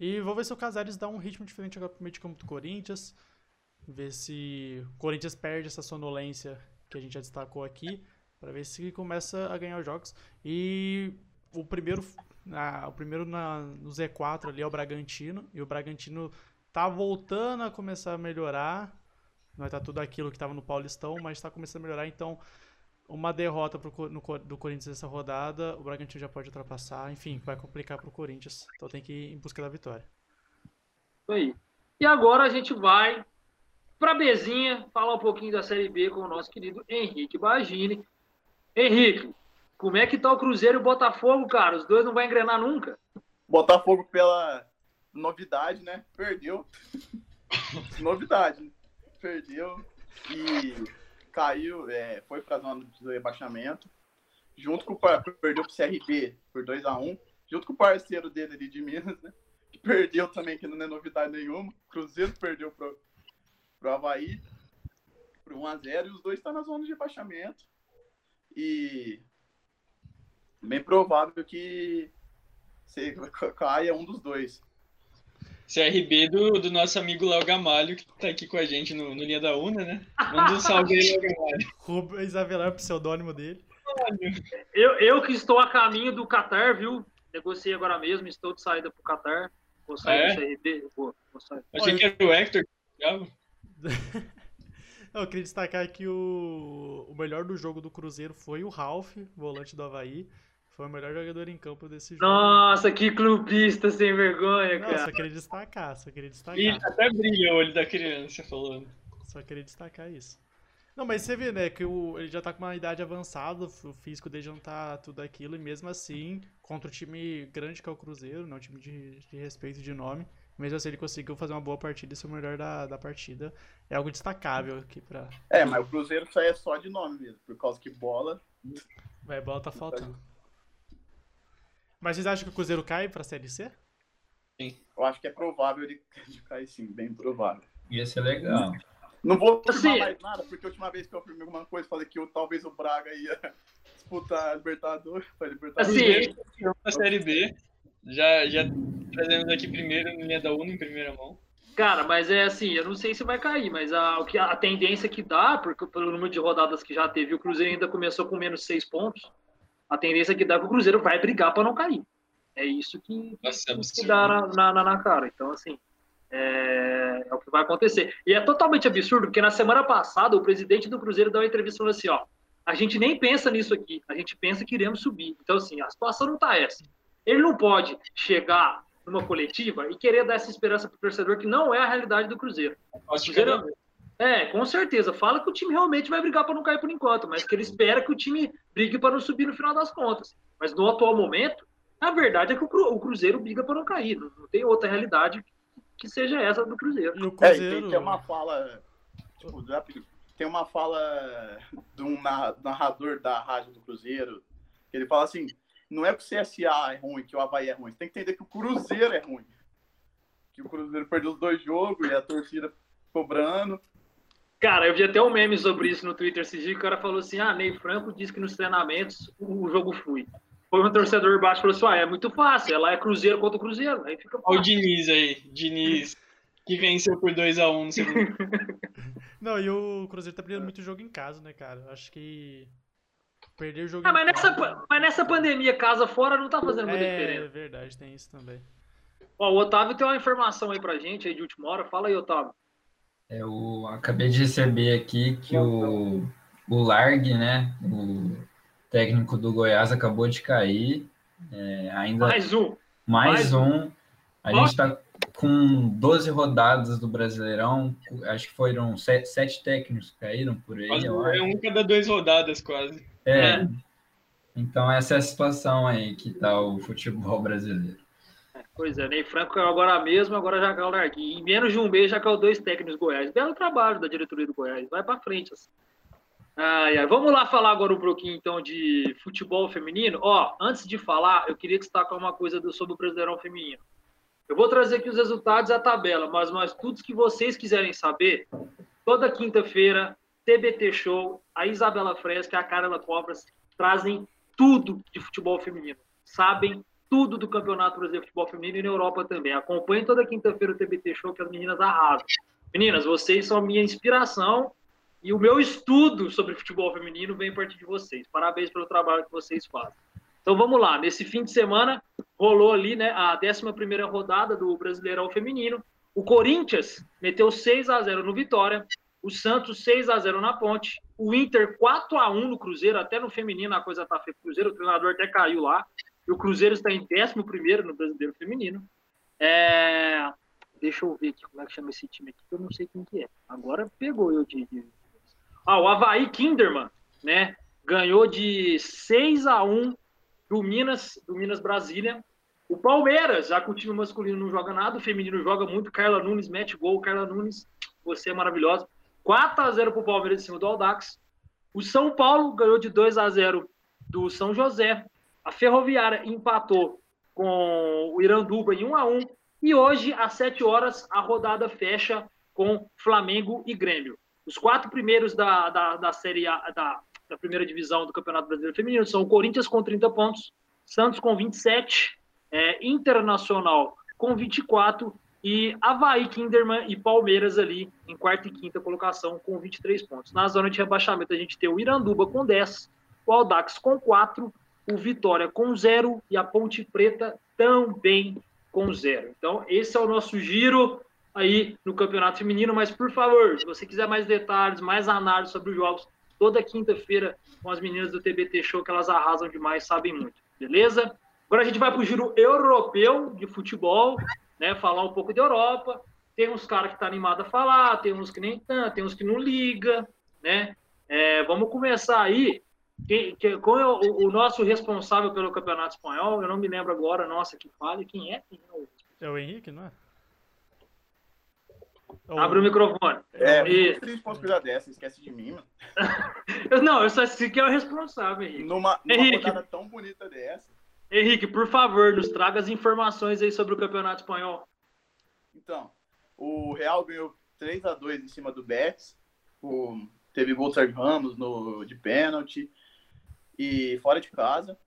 E vou ver se o Casares dá um ritmo diferente agora pro meio de campo do Corinthians. Ver se o Corinthians perde essa sonolência que a gente já destacou aqui. Pra ver se começa a ganhar os jogos. E o primeiro, na- o primeiro na, no Z4 ali é o Bragantino. E o Bragantino tá voltando a começar a melhorar. Não vai estar tudo aquilo que estava no Paulistão, mas está começando a melhorar. Então, uma derrota pro, no, do Corinthians nessa rodada, o Bragantino já pode ultrapassar. Enfim, vai complicar pro Corinthians. Então tem que ir em busca da vitória. Aí. E agora a gente vai para Bezinha falar um pouquinho da Série B com o nosso querido Henrique Bagini. Henrique, como é que tá o Cruzeiro e o Botafogo, cara? Os dois não vão engrenar nunca? Botafogo pela novidade, né? Perdeu. novidade, né? Perdeu e caiu, é, foi para a zona do rebaixamento. Junto com o perdeu pro CRB por 2 a 1 junto com o parceiro dele ali de Minas, né? Que perdeu também, que não é novidade nenhuma. Cruzeiro perdeu pro, pro Havaí por 1 a 0 e os dois estão na zona de rebaixamento. E bem provável que se caia um dos dois. CRB do, do nosso amigo Léo Gamalho, que tá aqui com a gente no, no Linha da Una, né? Manda um salve aí, Léo Gamalho. Rubens Avelar, o pseudônimo dele. Eu, eu que estou a caminho do Qatar, viu? Negociei agora mesmo, estou de saída pro Qatar. Vou sair É? do CRB. Vou, vou sair. Achei que era o Hector. Eu queria destacar que o, o melhor do jogo do Cruzeiro foi o Ralph, volante do Havaí. Foi o melhor jogador em campo desse jogo. Nossa, que clubista sem vergonha, Não, cara. só queria destacar, só queria E destacar. até brilha o olho da criança falando. Só queria destacar isso. Não, mas você vê, né, que o, ele já tá com uma idade avançada, o físico dele já não tá tudo aquilo, e mesmo assim, contra o time grande que é o Cruzeiro, né, um time de, de respeito de nome, mesmo assim ele conseguiu fazer uma boa partida e ser o melhor da, da partida. É algo destacável aqui pra. É, mas o Cruzeiro aí é só de nome mesmo, por causa que bola. Vai, bola tá faltando. Mas vocês acham que o Cruzeiro cai pra Série C? Eu acho que é provável ele cair sim, bem provável. Ia ser legal. Não vou afirmar Assim- mais nada, porque a última vez que eu afirmei alguma coisa, falei que eu, talvez o Braga ia disputar a Libertadores. Libertadores. Assim, Na Série B, já, já trazemos aqui primeiro, linha da UNA em primeira mão. Cara, mas é assim, eu não sei se vai cair, mas a, o que, a tendência que dá, porque pelo número de rodadas que já teve, o Cruzeiro ainda começou com menos seis pontos. A tendência que dá é que o Cruzeiro vai brigar para não cair. É isso que, que absurdo. dá na, na, na cara. Então, assim, é, é o que vai acontecer. E é totalmente absurdo, porque na semana passada o presidente do Cruzeiro deu uma entrevista falando assim: ó, a gente nem pensa nisso aqui, a gente pensa que iremos subir. Então, assim, a situação não tá essa. Ele não pode chegar numa coletiva e querer dar essa esperança pro torcedor que não é a realidade do Cruzeiro. Te Cruzeiro- É, com certeza. Fala que o time realmente vai brigar para não cair por enquanto, mas que ele espera que o time brigue para não subir no final das contas. Mas no atual momento, a verdade é que o Cru- o Cruzeiro briga para não cair. Não não tem outra realidade que seja essa do Cruzeiro. E o É, Cruzeiro. tem, tem uma fala. Tipo, tem uma fala de um narra- narrador da rádio do Cruzeiro, que ele fala assim: não é que o CSA é ruim, que o Havaí é ruim. Você tem que entender que o Cruzeiro é ruim. Que o Cruzeiro perdeu os dois jogos e a torcida cobrando. Cara, eu vi até um meme sobre isso no Twitter esse dia, que o cara falou assim, ah, Ney Franco disse que nos treinamentos o jogo flui. Foi um torcedor baixo e falou assim, ah, é muito fácil, ela é Cruzeiro contra Cruzeiro, aí fica Olha o. Diniz aí. Diniz, que venceu por 2x1 no segundo. Não, e o Cruzeiro tá perdendo muito jogo em casa, né, cara? Acho que. Perder o jogo Ah, em mas nessa, casa- mas nessa pandemia, casa fora, não tá fazendo muita É, diferença. verdade, tem isso também. Ó, o Otávio tem uma informação aí pra gente, aí de última hora. Fala aí, Otávio. Eu acabei de receber aqui que o, o Largue, né? O técnico do Goiás acabou de cair. É, ainda Mais um. mais mais um. A gente está com 12 rodadas do Brasileirão. Acho que foram sete, sete técnicos que caíram por aí, Quase é um cada duas rodadas, quase. É. É. Então essa é a situação aí que tá o futebol brasileiro. Pois é, Ney Franco caiu agora mesmo, agora já caiu o Larguinho. Em menos de um mês já caiu dois técnicos Goiás. Belo trabalho da diretoria do Goiás. Vai pra frente. Assim. Ai, ai. Vamos lá falar agora um pouquinho então de futebol feminino. Ó, antes de falar, eu queria destacar uma coisa do- sobre o Brasileirão Feminino. Eu vou trazer aqui os resultados e a tabela, mas, mas tudo que vocês quiserem saber, toda quinta-feira, TBT Show, a Isabela Fresca e a Carla Cobras trazem tudo de futebol feminino. Sabem tudo do Campeonato Brasileiro de Futebol Feminino e na Europa também. Acompanhe toda quinta-feira o TBT Show que as meninas arrasam. Meninas, vocês são minha inspiração e o meu estudo sobre futebol feminino vem a partir de vocês. Parabéns pelo trabalho que vocês fazem. Então vamos lá, nesse fim de semana rolou ali né, a 11ª rodada do Brasileirão Feminino. O Corinthians meteu 6 a 0 no Vitória, o Santos 6 a 0 na Ponte, o Inter 4 a 1 no Cruzeiro, até no feminino a coisa tá feia Cruzeiro, o treinador até caiu lá. E o Cruzeiro está em 11º no Brasileiro Feminino. É, Deixa eu ver aqui como é que chama esse time aqui, que eu não sei quem que é. Agora pegou eu de... de- Ah, o Havaí Kinderman, né? Ganhou de 6 a 1 do Minas, do Minas Brasília. O Palmeiras, já que o time masculino não joga nada, o feminino joga muito. Carla Nunes mete gol. Carla Nunes, você é maravilhosa. 4 a 0 para o Palmeiras em cima do Aldax. O São Paulo ganhou de 2 a 0 do São José. A Ferroviária empatou com o Iranduba em 1 a 1 e hoje às 7 horas a rodada fecha com Flamengo e Grêmio. Os quatro primeiros da, da, da série A, da, da primeira divisão do Campeonato Brasileiro Feminino são o Corinthians com 30 pontos, Santos com 27, é, Internacional com 24 e Havaí, Kinderman e Palmeiras ali em quarta e quinta colocação com 23 pontos. Na zona de rebaixamento a gente tem o Iranduba com 10, o Aldax com 4, o Vitória com 0 e a Ponte Preta também com 0. Então esse é o nosso giro aí no Campeonato Feminino, mas por favor, se você quiser mais detalhes, mais análise sobre os jogos, toda quinta-feira com as meninas do TBT Show, que elas arrasam demais, sabem muito, beleza? Agora a gente vai para o giro europeu de futebol, né? Falar um pouco da Europa. tem uns caras que tá animado a falar, tem uns que nem tanto, tem uns que não liga, né? É, vamos começar aí. Quem, quem, qual é o, o, nosso responsável pelo Campeonato Espanhol? Eu não me lembro agora, nossa, que fale. Quem é? Quem é o... é o Henrique, não é? Abre o microfone. É, e... dessa, esquece de mim, mano. não, eu só sei que é o responsável, Henrique. Numa, numa Henrique, rodada tão bonita dessa. Henrique, por favor, nos traga as informações aí sobre o Campeonato Espanhol. Então, o Real ganhou 3 a 2 em cima do Betis. O, teve gol do Sérgio Ramos no, de pênalti. E fora de casa.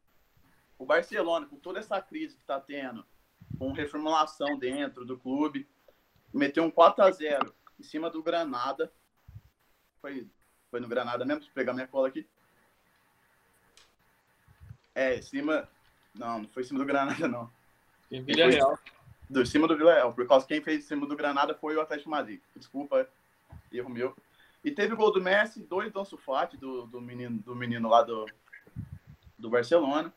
O Barcelona, com toda essa crise que está tendo, com reformulação dentro do clube, meteu um 4 a 0 em cima do Granada. Foi, foi no Granada mesmo? Deixa eu pegar minha cola aqui. É, em cima. Não, não foi em cima do Granada, não. Em Vila Real. Do cima do Vila Real. Por causa que quem fez em cima do Granada foi o Atlético Madrid. Desculpa, erro meu. E teve o gol do Messi, dois do Ansu Fati, do, do, menino, do menino lá do, do Barcelona.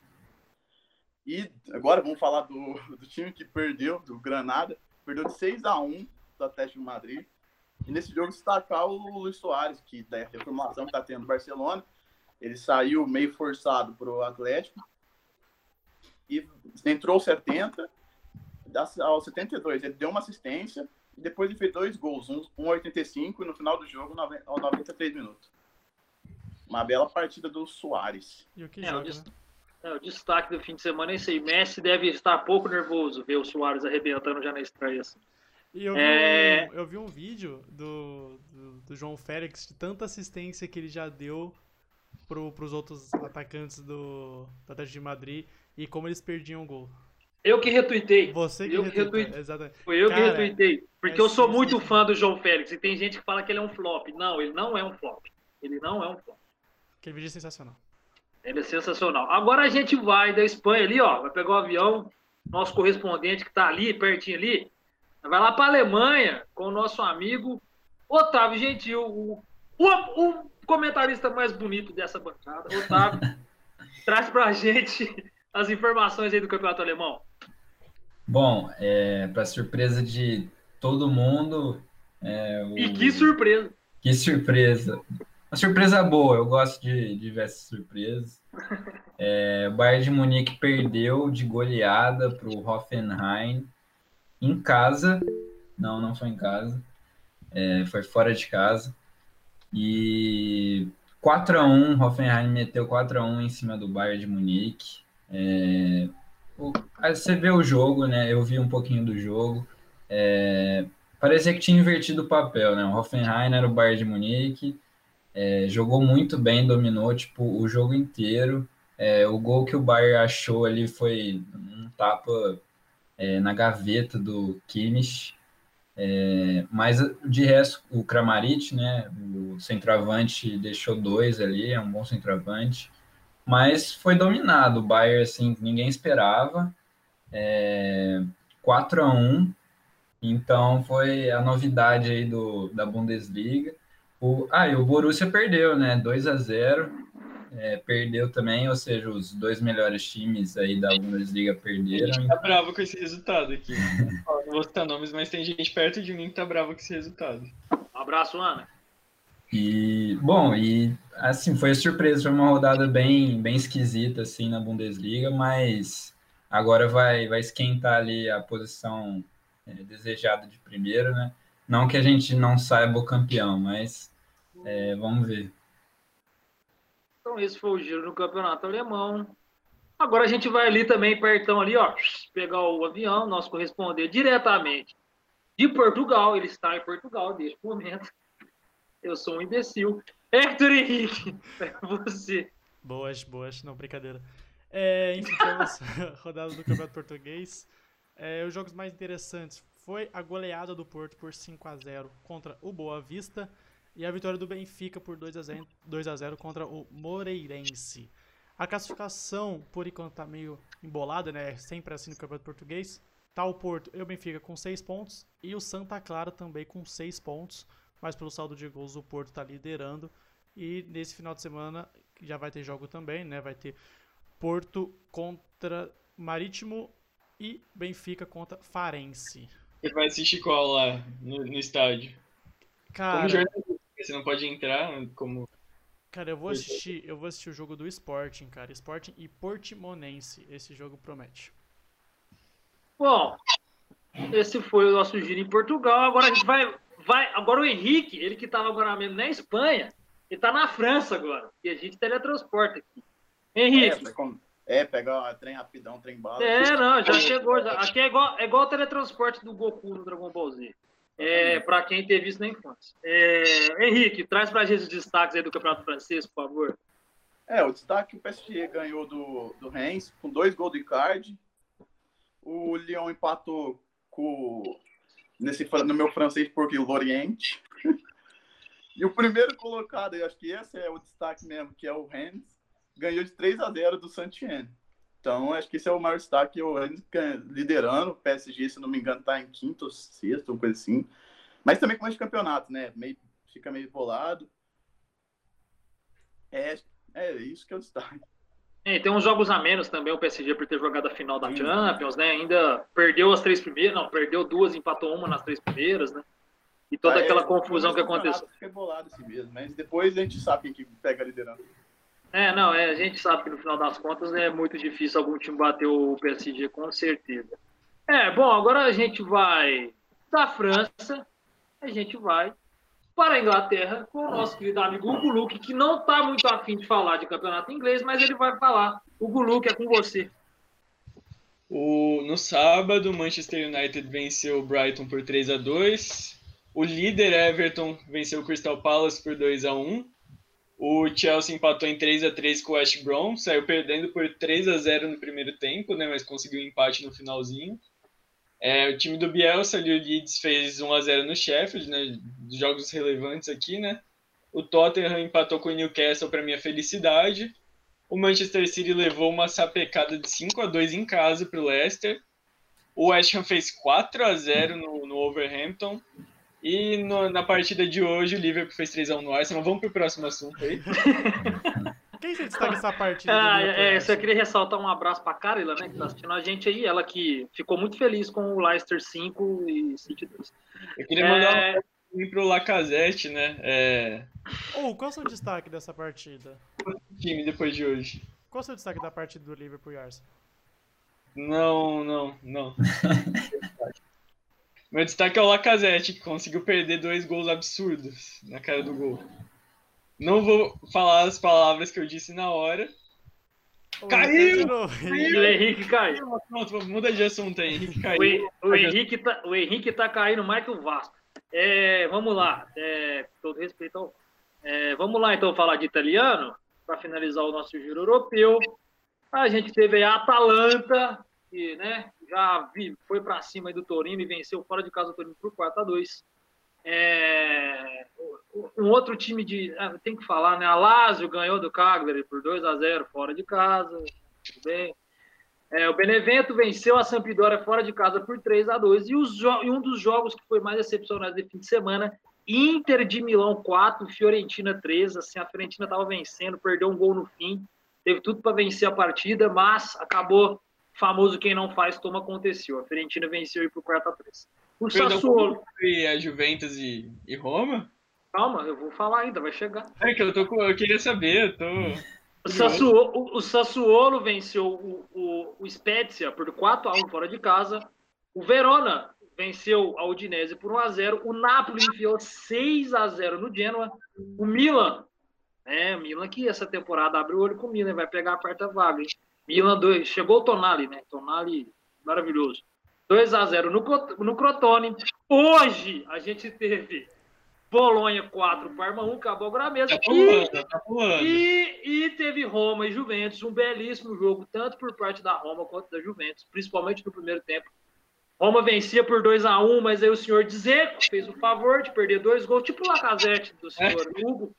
E agora vamos falar do, do time que perdeu, do Granada perdeu de 6 a 1 do Atlético de Madrid. E nesse jogo destacar o Luiz Soares, que da reformulação que está tendo no Barcelona. Ele saiu meio forçado para o Atlético. E entrou 70. Aos 72, ele deu uma assistência. E depois ele fez dois gols, um, um 85 e no final do jogo, aos 93 minutos. Uma bela partida do Soares. E o que é, joga, o, né? é, o destaque do fim de semana é isso aí. Messi deve estar pouco nervoso ver o Soares arrebentando já na estreia. Assim. E eu vi, É. um, eu vi um vídeo do, do, do João Félix de tanta assistência que ele já deu pro, pros outros atacantes do, do Atlético de Madrid e como eles perdiam o gol. Eu que retuitei. Você que Eu que retuitei. exatamente. Foi eu que Cara, retuitei. Porque é eu sou muito fã do João Félix. E tem gente que fala que ele é um flop. Não, ele não é um flop. Ele não é um flop. Aquele vídeo é sensacional. Ele é sensacional. Agora a gente vai da Espanha ali, ó. Vai pegar o avião. Nosso correspondente que tá ali, pertinho ali. Vai lá pra Alemanha com o nosso amigo Otávio Gentil. O, o, o comentarista mais bonito dessa bancada. Otávio, traz pra gente as informações aí do campeonato alemão. Bom, é, para surpresa de todo mundo. é, o- E que surpresa. Que surpresa! Uma surpresa boa, eu gosto de, de ver essas surpresas. É, o Bayern de Munique perdeu de goleada para o Hoffenheim em casa. Não, não foi em casa. É, foi fora de casa. E 4 a 1 Hoffenheim meteu 4 a 1 em cima do Bayern de Munique. É, o- você vê o jogo, né? Eu vi um pouquinho do jogo. É, parecia que tinha invertido o papel, né? O Hoffenheim era o Bayern de Munique, é, jogou muito bem, dominou tipo o jogo inteiro. É, o gol que o Bayern achou ali foi um tapa é, na gaveta do Kimmich. É, mas de resto, o Kramaric, né? O centroavante deixou dois ali, é um bom centroavante. Mas foi dominado. O Bayern, assim, ninguém esperava. É, 4 a 1 então foi a novidade aí do, da Bundesliga. O, ah, e o Borussia perdeu, né? 2 a 0 é, perdeu também, ou seja, os dois melhores times aí da Bundesliga A perderam. gente tá bravo com esse resultado aqui. Não vou citar nomes, mas tem gente perto de mim que tá bravo com esse resultado. Um abraço, Ana. E, bom, e assim, foi surpresa, foi uma rodada bem, bem esquisita assim na Bundesliga, mas agora vai, vai esquentar ali a posição é, desejada de primeiro, né? Não que a gente não saiba o campeão, mas é, vamos ver. Então esse foi o giro no campeonato alemão. Agora a gente vai ali também, pertão ali, ó, pegar o avião, nosso corresponder diretamente de Portugal. Ele está em Portugal neste momento. Eu sou um imbecil. Hector Henrique, é você. Boas, boas, não, brincadeira. É, enfim, temos rodada do Campeonato Português. É, os jogos mais interessantes foi a goleada do Porto por 5 a 0 contra o Boa Vista e a vitória do Benfica por 2 a 0, 2 a 0 contra o Moreirense. A classificação, por enquanto, tá meio embolada, né? Sempre assim no Campeonato Português. Tá o Porto e o Benfica com 6 pontos e o Santa Clara também com 6 pontos, mas pelo saldo de gols o Porto tá liderando. E nesse final de semana já vai ter jogo também, né? Vai ter Porto contra Marítimo e Benfica contra Farense. Você vai assistir qual lá no, no estádio? Cara, Como jornalista, você não pode entrar como. cara, eu vou assistir, eu vou assistir o jogo do Sporting, cara. Sporting e Portimonense. Esse jogo promete. Bom, esse foi o nosso giro em Portugal. Agora a gente vai. vai agora o Henrique, ele que estava agora mesmo na Espanha, ele tá na França agora. E a gente teletransporta aqui. É, Henrique. com- é, pegar trem rapidão, trem bala. É, não, já chegou. Já. Aqui é igual, é igual o teletransporte do Goku no Dragon Ball Z. É, pra quem teve isso na infância. É, Henrique, traz pra gente os destaques aí do Campeonato Francês, por favor. É, o destaque o PSG ganhou do, do Reims com dois gols do Icardi. O Lyon empatou com nesse no meu francês porque o Lorient. e o primeiro colocado, eu acho que esse é o destaque mesmo, que é o Rennes, ganhou de 3 a 0 do Saint-Étienne. Então, acho que esse é o maior destaque, o ganha- liderando, o PSG, se não me engano, tá em quinto ou sexto, ou coisa assim. Mas também com de campeonato, né? Meio, fica meio bolado. É, é isso que é o destaque. É, tem uns jogos a menos também, o PSG por ter jogado a final da Champions, né? Ainda perdeu as três primeiras, não, perdeu duas, empatou uma nas três primeiras, né? E toda Ah, é, aquela no confusão que aconteceu. Fica bolado assim mesmo, mas depois a gente sabe quem que pega a liderança. É, não, é, a gente sabe que no final das contas é muito difícil algum time bater o PSG, com certeza. É, bom, agora a gente vai da França, a gente vai para a Inglaterra com o nosso querido amigo Hugo Luque, que não está muito afim de falar de campeonato inglês, mas ele vai falar. Hugo Luque, é com você. O, no sábado, o Manchester United venceu o Brighton por 3 a 2 O líder Everton venceu o Crystal Palace por 2 a 1 O Chelsea empatou em 3 a 3 com o West Brom, saiu perdendo por 3 a 0 no primeiro tempo, né, mas conseguiu um empate no finalzinho. É, o time do Bielsa ali, o Leeds, fez 1 a 0 no Sheffield, né, jogos relevantes aqui, né. O Tottenham empatou com o Newcastle para minha felicidade. O Manchester City levou uma sapecada de 5 a 2 em casa para o Leicester. O West Ham fez 4 a 0 no, no Overhampton. E no- na partida de hoje, o Liverpool fez 3 a 1 no Arsenal. Vamos pro próximo assunto aí. Quem você destaca essa partida? Ah, é, só queria ressaltar um abraço para a Carla, né, que tá assistindo a gente aí, ela que ficou muito feliz com o Leicester 5 e City 2. Eu queria mandar um É, abraço pro Lacazette, né? É, Ô, qual é o seu destaque dessa partida? time depois de hoje. Qual é o seu destaque da partida do Liverpool e Arsenal? Não, não, não. Meu destaque é o Lacazette, que conseguiu perder dois gols absurdos na cara do gol. Não vou falar as palavras que eu disse na hora. Ô, Caiu! novo. o Henrique caiu. Pronto, muda de assunto aí. Henrique O, caiu. Hen- o Henrique tá, o Henrique tá caindo mais que o Vasco. É, vamos lá, é, todo respeito ao. É, vamos lá então falar de italiano, para finalizar o nosso giro europeu. A gente teve a Atalanta, que né, já foi para cima do Torino e venceu fora de casa o Torino por 4 a 2 é, um outro time de. ah, tem que falar, né? A Lazio ganhou do Cagliari por 2 a 0 fora de casa. Tudo bem. É, o Benevento venceu a Sampdoria fora de casa por 3 a 2 e, os e um dos jogos que foi mais excepcional de fim de semana, Inter de Milão 4, Fiorentina 3. Assim, a Fiorentina estava vencendo, perdeu um gol no fim, teve tudo para vencer a partida, mas acabou famoso quem não faz, toma aconteceu. A Fiorentina venceu aí por 4 a 3 O Perdão, Sassuolo, E a Juventus e, e Roma? calma, eu vou falar ainda, vai chegar. É que eu, tô com, eu queria saber, eu tô. O Sassuolo, o- Sassuolo venceu o, o, o Spezia por 4 a 1 fora de casa. O Verona venceu a Udinese por 1 a 0. O Napoli enfiou 6 a 0 no Genoa. O Milan, é, o Milan que essa temporada abre o olho com o Milan, vai pegar a quarta vaga. Hein? Milan 2, chegou o Tonali, né? Tonali maravilhoso. 2 a 0 no, no Crotone. Hoje a gente teve Bolonha 4, Parma 1, acabou agora mesmo. Tá E pulando, tá pulando. e, e teve Roma e Juventus, um belíssimo jogo, tanto por parte da Roma quanto da Juventus, principalmente no primeiro tempo. Roma vencia por 2 a 1 mas aí o senhor Dzeko fez o favor de perder dois gols, tipo o Lacazette do senhor Hugo.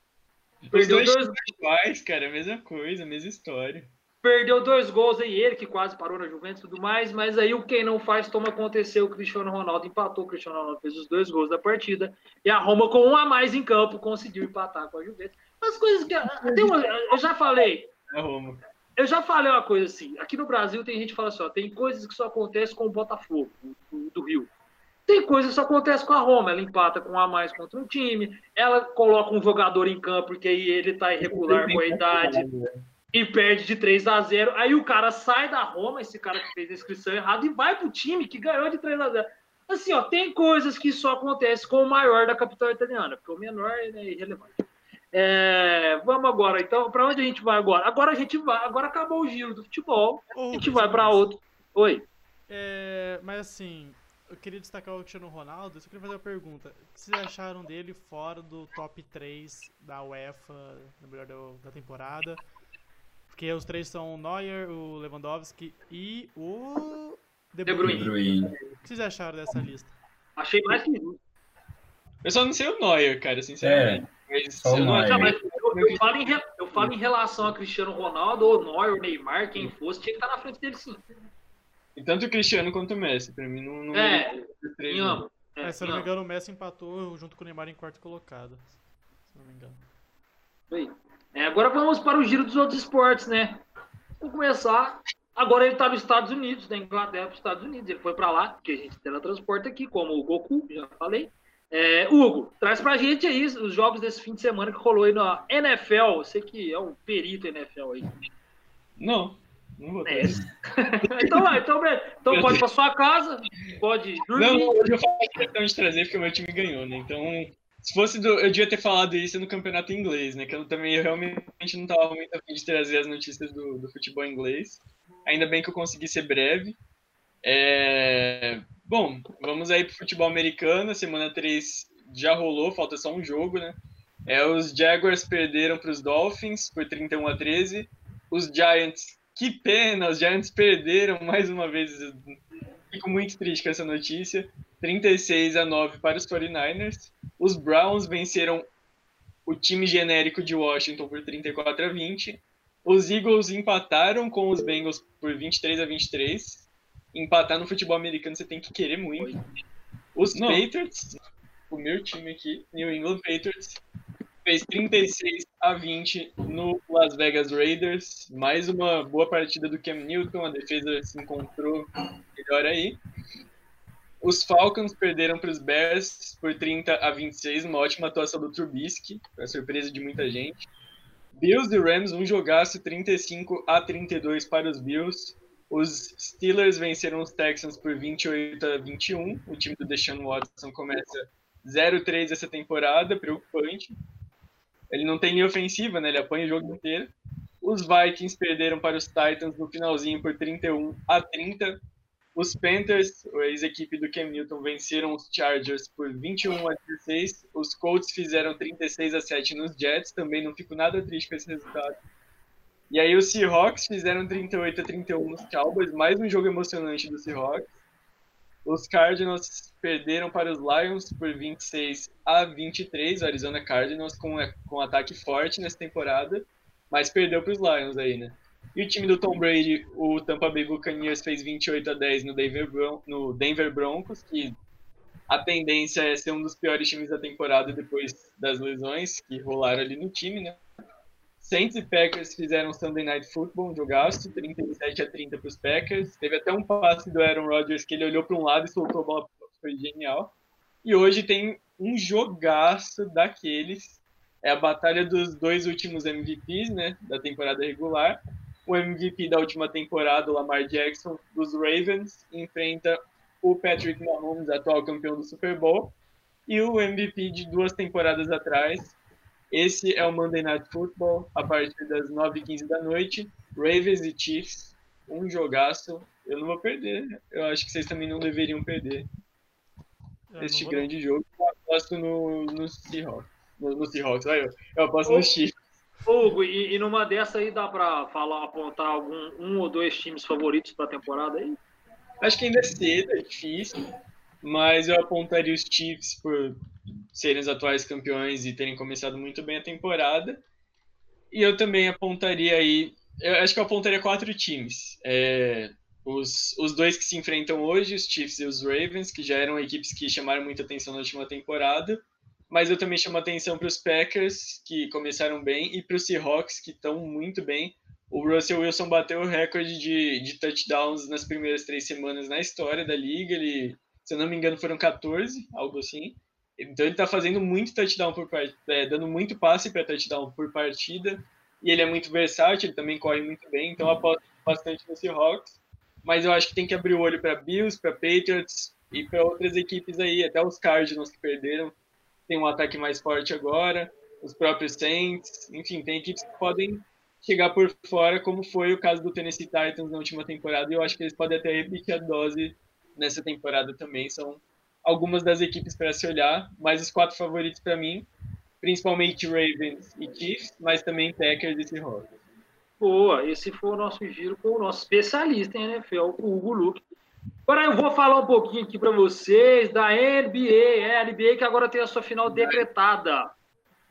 Os Perdeu dois dois, times iguais, cara, a mesma coisa, a mesma história. Perdeu dois gols aí, ele que quase parou na Juventus e tudo mais, mas aí o quem não faz toma acontecer, o Cristiano Ronaldo empatou, o Cristiano Ronaldo fez os dois gols da partida, e a Roma com um a mais em campo conseguiu empatar com a Juventus. As coisas que... Tem uma, eu já falei, É Roma. Eu já falei uma coisa assim. Aqui no Brasil tem gente que fala assim, ó, tem coisas que só acontecem com o Botafogo, do, do Rio. Tem coisa que só acontece com a Roma. Ela empata com um a mais contra um time, ela coloca um jogador em campo porque aí ele tá irregular com a idade e perde de 3 a 0 Aí o cara sai da Roma, esse cara que fez a inscrição errada, e vai pro time que ganhou de 3 a 0 Assim, ó, tem coisas que só acontecem com o maior da capital italiana, porque o menor é irrelevante. É, vamos agora, então, para onde a gente vai agora? Agora a gente vai, agora acabou o giro do futebol, a gente vai para outro. Oi. É, mas assim, eu queria destacar o Cristiano Ronaldo, eu só queria fazer uma pergunta. O que vocês acharam dele fora do top 3 da UEFA, no melhor da temporada? Porque os três são o Neuer, o Lewandowski e o De Bruyne. De Bruyne. O que vocês acharam dessa lista? Achei mais que justo. Eu só não sei o Neuer, cara, sinceramente. Mas o eu não Neuer. Não, mas eu, eu falo em, re- eu falo em relação a Cristiano Ronaldo, ou Neuer, ou Neymar, quem fosse, tinha que estar na frente dele sim. E tanto o Cristiano quanto o Messi, pra mim não, não É, não. ambos. É, É, se eu não me engano, o Messi empatou junto com o Neymar em quarto colocado. Se eu não me engano. Aí. É, agora vamos para o giro dos outros esportes, né? Vamos começar. Agora ele está nos Estados Unidos, da Inglaterra para os Estados Unidos. Ele foi para lá, porque a gente teletransporta aqui, como o Goku, já falei. É, Hugo, traz pra gente aí os jogos desse fim de semana que rolou aí na NFL. Você que é um perito NFL aí. Não, não vou É. então vai, então, então pode ir pra sua casa, pode dormir. Não, hoje eu faço questão de trazer porque o meu time ganhou, né? Então, se fosse do. Eu devia ter falado isso no campeonato inglês, né? Que eu também eu realmente não tava muito afim de trazer as notícias do, do futebol inglês. Ainda bem que eu consegui ser breve. É, Bom, vamos aí pro futebol americano. Semana 3 já rolou, falta só um jogo, né? É, os Jaguars perderam para os Dolphins por 31 a 13. Os Giants, que pena, os Giants perderam mais uma vez. Fico muito triste com essa notícia. 36 a 9 para os 49ers. Os Browns venceram o time genérico de Washington por 34 a 20. Os Eagles empataram com os Bengals por 23 a 23. Empatar no futebol americano você tem que querer muito. Os Não. Patriots, o meu time aqui, New England Patriots, fez 36 a 20 no Las Vegas Raiders. Mais uma boa partida do Cam Newton, a defesa se encontrou melhor aí. Os Falcons perderam para os Bears por 30 a 26, uma ótima atuação do Trubisky, para surpresa de muita gente. Bills e Rams, um jogaço 35 a 32 para os Bills. Os Steelers venceram os Texans por 28 a 21. O time do Deshaun Watson começa 0-3 essa temporada, preocupante. Ele não tem linha ofensiva, né? Ele apanha o jogo inteiro. Os Vikings perderam para os Titans no finalzinho por 31 a 30. Os Panthers, a ex-equipe do Cam Newton, venceram os Chargers por 21 a 16. Os Colts fizeram 36 a 7 nos Jets. Também não fico nada triste com esse resultado. E aí os Seahawks fizeram 38 a 31 nos Cowboys. Mais um jogo emocionante do Seahawks. Os Cardinals perderam para os Lions por 26 a 23. O Arizona Cardinals com, com ataque forte nessa temporada, mas perdeu para os Lions aí, né? E o time do Tom Brady, o Tampa Bay Buccaneers, fez 28 a 10 no Denver, Bron no Denver Broncos, que a tendência é ser um dos piores times da temporada depois das lesões que rolaram ali no time, né? Saints e Packers fizeram Sunday Night Football, um jogaço, 37 a 30 para os Packers. Teve até um passe do Aaron Rodgers que ele olhou para um lado e soltou a bola, foi genial. E hoje tem um jogaço daqueles. É a batalha dos dois últimos MVPs, né, da temporada regular. O MVP da última temporada, o Lamar Jackson, dos Ravens, enfrenta o Patrick Mahomes, atual campeão do Super Bowl, e o MVP de duas temporadas atrás, esse é o Monday Night Football, a partir das 9h15 da noite. Ravens e Chiefs, um jogaço. Eu não vou perder. Eu acho que vocês também não deveriam perder Eu este não. grande jogo. Eu aposto no, no Seahawks. No, no Seahawks, olha eu. Eu aposto no Chiefs. Hugo, e, e numa dessa aí dá pra falar, apontar algum um ou dois times favoritos pra temporada aí? Acho que ainda é cedo, é difícil. Mas eu apontaria os Chiefs por serem os atuais campeões e terem começado muito bem a temporada. E eu também apontaria aí. Eu acho que eu apontaria quatro times. É, os, os dois que se enfrentam hoje, os Chiefs e os Ravens, que já eram equipes que chamaram muita atenção na última temporada. Mas eu também chamo atenção para os Packers, que começaram bem, e para os Seahawks, que estão muito bem. O Russell Wilson bateu o recorde de, de touchdowns nas primeiras três semanas na história da liga. Ele Se eu não me engano, foram 14, algo assim. Então ele tá fazendo muito touchdown por é, dando muito passe para touchdown por partida. E ele é muito versátil, ele também corre muito bem, então aposto bastante no Seahawks. Mas eu acho que tem que abrir o olho para Bills, para Patriots e para outras equipes aí, até os Cardinals que perderam. Tem um ataque mais forte agora, os próprios Saints, enfim, tem equipes que podem chegar por fora, como foi o caso do Tennessee Titans na última temporada, e eu acho que eles podem até repetir a dose nessa temporada também. São algumas das equipes para se olhar, mas os quatro favoritos para mim, principalmente Ravens e Chiefs, mas também Packers e Seahawks. Boa, esse foi o nosso giro com o nosso especialista em NFL, o Hugo Luke. Agora eu vou falar um pouquinho aqui para vocês da NBA, é a NBA que agora tem a sua final decretada.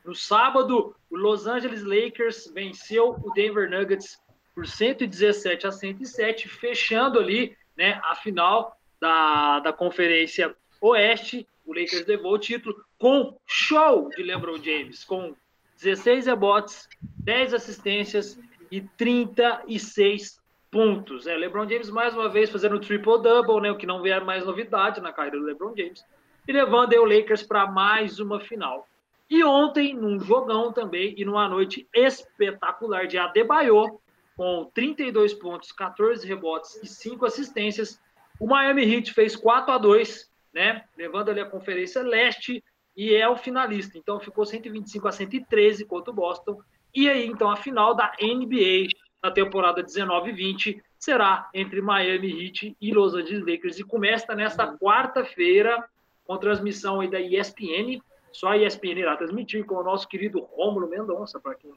No sábado, o Los Angeles Lakers venceu o Denver Nuggets por 117 a 107, fechando ali né, a final da, da Conferência Oeste. O Lakers levou o título com show de LeBron James, com 16 rebotes, 10 assistências e 36 pontos. É, LeBron James mais uma vez fazendo triple-double, né, o que não vier mais novidade na carreira do LeBron James, e levando o Lakers para mais uma final. E ontem, num jogão também, e numa noite espetacular de Adebayo, com 32 pontos, 14 rebotes e 5 assistências, o Miami Heat fez 4 a 2 né? Levando ali a Conferência Leste e é o finalista. Então ficou 125 a 113 contra o Boston. E aí, então, a final da NBA na temporada 19-20 será entre Miami Heat e Los Angeles Lakers. E começa nesta quarta-feira com transmissão aí da ESPN só a ESPN irá transmitir com o nosso querido Rômulo Mendonça, para quem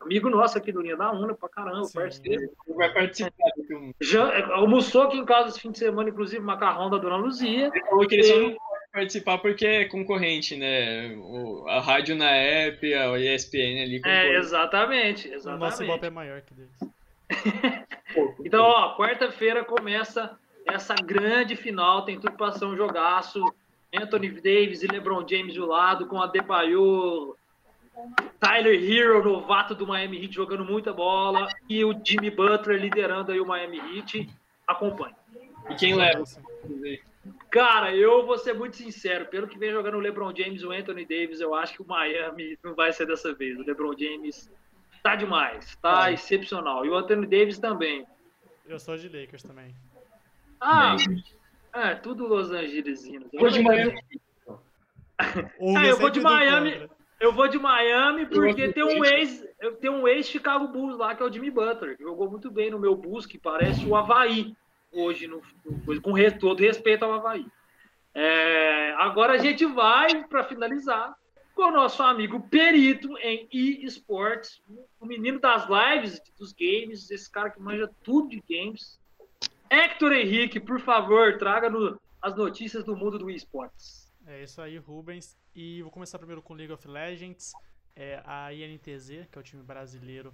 amigo nosso aqui do Linha da Una, pra caramba, Sim, parceiro. Vai participar do Já é, almoçou aqui em casa esse fim de semana, inclusive, macarrão da Dona Luzia. Ele falou que ele só não participar porque é concorrente, né? O, a rádio na app, a ESPN ali. É, exatamente, exatamente. O nosso golpe é maior que deles. então, ó, quarta-feira começa essa grande final, tem tudo para ser um jogaço. Anthony Davis e LeBron James do lado, com a Debayo, Tyler Hero, novato do Miami Heat, jogando muita bola, e o Jimmy Butler liderando aí o Miami Heat. Acompanhe. E quem leva? Cara, eu vou ser muito sincero. Pelo que vem jogando o LeBron James e o Anthony Davis, eu acho que o Miami não vai ser dessa vez. O LeBron James tá demais, tá é. excepcional. E o Anthony Davis também. Eu sou de Lakers também. Ah, é, tudo Los Angeles. Vou de Miami. é, eu vou de Miami. Eu vou de Miami porque tem um ex, tem um ex Chicago Bulls lá que é o Jimmy Butler, que jogou muito bem no meu Bulls, que parece o Havaí hoje no, no com todo respeito ao Havaí. É, agora a gente vai para finalizar com o nosso amigo perito em eSports, o menino das lives, dos games, esse cara que manja tudo de games. Hector Henrique, por favor, traga no, as notícias do mundo do esportes. É isso aí, Rubens. E vou começar primeiro com League of Legends. É, a INTZ, que é o time brasileiro,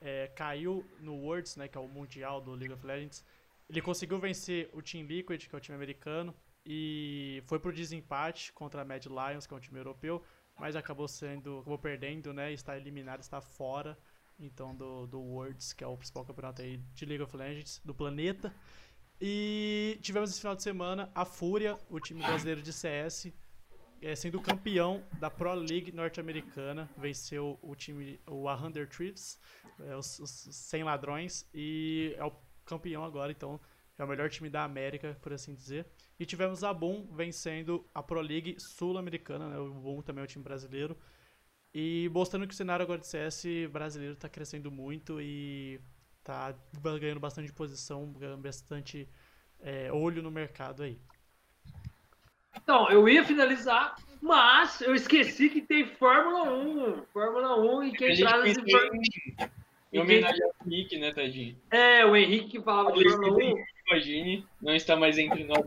é, caiu no Worlds, né, que é o mundial do League of Legends. Ele conseguiu vencer o Team Liquid, que é o time americano, e foi pro desempate contra a Mad Lions, que é um time europeu, mas acabou sendo, acabou perdendo, né, está eliminado, está fora então do, do Worlds, que é o principal campeonato aí de League of Legends do planeta. E tivemos esse final de semana a Fúria, o time brasileiro de CS, é, sendo campeão da Pro League norte-americana, venceu o time, o 100 Thieves, é, os, os 100 ladrões, e é o campeão agora, então é o melhor time da América, por assim dizer. E tivemos a Boom vencendo a Pro League sul-americana, né? o Boom também é o time brasileiro, e mostrando que o cenário agora de CS brasileiro está crescendo muito e está ganhando bastante posição, ganhando bastante é, olho no mercado aí. Então, eu ia finalizar, mas eu esqueci que tem Fórmula 1. Fórmula 1 e quem traz as informações. Em homenagem ao Henrique, né, Tadinho? É, o Henrique que falava de Fórmula 1. Imagine, não está mais entre nós.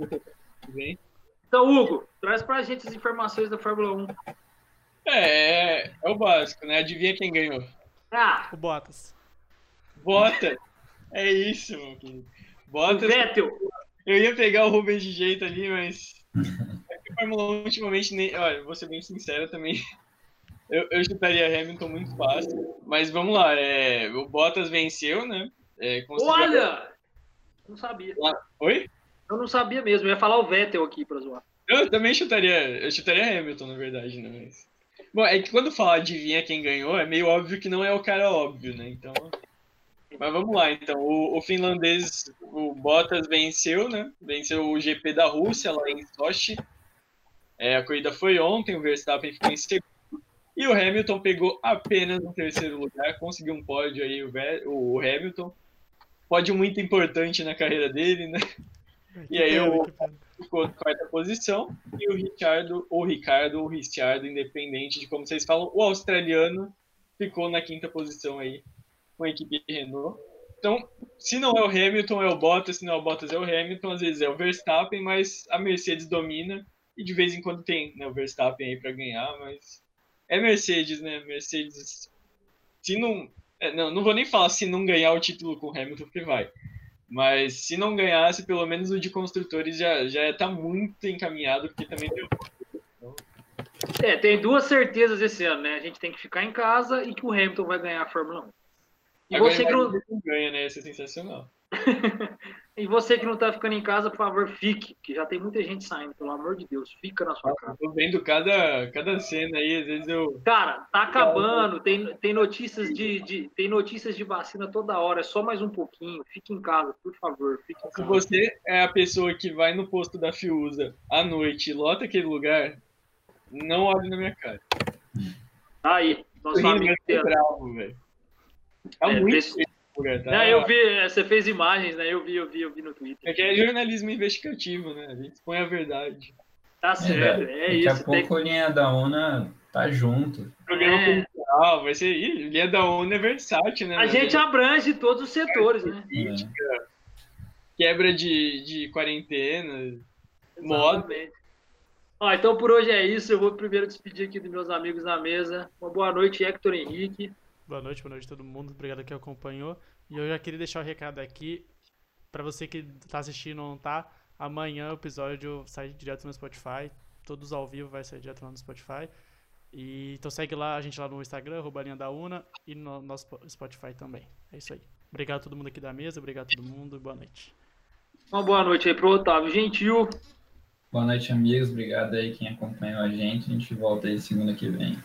Então, Hugo, traz pra gente as informações da Fórmula 1. É, é, o básico, né? Adivinha quem ganhou? Ah! O Bottas. Bottas! É isso, meu querido. Bottas. O Vettel. Eu ia pegar o Rubens de jeito ali, mas. É a Fórmula 1 ultimamente nem. Olha, vou ser bem sincero também. Eu, eu chutaria Hamilton muito fácil. Mas vamos lá. É... O Bottas venceu, né? É. Olha! Não sabia. Oi? Eu não sabia mesmo, eu ia falar o Vettel aqui pra zoar. Eu também chutaria, eu chutaria Hamilton, na verdade, né? Mas... Bom, é que quando fala adivinha quem ganhou, é meio óbvio que não é o cara óbvio, né? Então. Mas vamos lá, então. O, o finlandês, o Bottas venceu, né? Venceu o GP da Rússia lá em Sochi. É, a corrida foi ontem, o Verstappen ficou em segundo. E o Hamilton pegou apenas no terceiro lugar, conseguiu um pódio aí, o, o Hamilton. Pódio muito importante na carreira dele, né? E aí o ficou na quarta posição e o Ricardo, ou Ricardo, ou Ricciardo, independente de como vocês falam, o australiano ficou na quinta posição aí com a equipe Renault. Então, se não é o Hamilton, é o Bottas, se não é o Bottas, é o Hamilton, às vezes é o Verstappen, mas a Mercedes domina e de vez em quando tem né, o Verstappen aí para ganhar, mas é Mercedes, né? Mercedes, se não, é, não, não vou nem falar se não ganhar o título com o Hamilton, porque vai. Mas se não ganhasse, pelo menos o de construtores já, já está muito encaminhado, porque também deu. É, tem duas certezas esse ano, né? A gente tem que ficar em casa e que o Hamilton vai ganhar a Fórmula 1. E Agora você que ganha, né? Isso é sensacional. e você que não tá ficando em casa, por favor, fique, que já tem muita gente saindo, pelo amor de Deus, fica na sua casa. Tô vendo cada, cada cena aí, às vezes eu. Cara, tá acabando, tem, tem notícias de, de, tem notícias de vacina toda hora, é só mais um pouquinho, fique em casa, por favor, fique em casa. Se você é a pessoa que vai no posto da Fiuza à noite e lota aquele lugar, não olhe na minha cara. Aí, nosso amigo. Bravo, velho. Tá é, muito desse... tá? Não, eu vi, você fez imagens, né? Eu vi, eu vi, eu vi no Twitter. É que é jornalismo investigativo, né? A gente põe a verdade. Tá certo, é, é isso. Daqui a pouco tem... linha da ONA tá junto. Programa é. cultural, vai ser. Ih, linha da ONA é versátil, né? A gente é... abrange todos os setores, né? Política, quebra de, de quarentena, moda. Ó, então por hoje é isso. Eu vou primeiro despedir aqui dos meus amigos na mesa. Uma boa noite, Hector Henrique. Boa noite, boa noite a todo mundo. Obrigado que acompanhou. E eu já queria deixar o um recado aqui para você que tá assistindo ou não tá. Amanhã o episódio sai direto no Spotify. Todos ao vivo vai sair direto lá no Spotify. E, então segue lá a gente lá no Instagram, Linha da Una, e no nosso Spotify também. É isso aí. Obrigado a todo mundo aqui da mesa, obrigado a todo mundo, boa noite. Uma boa noite aí pro Otávio Gentil. Boa noite, amigos. Obrigado aí quem acompanhou a gente. A gente volta aí segunda que vem.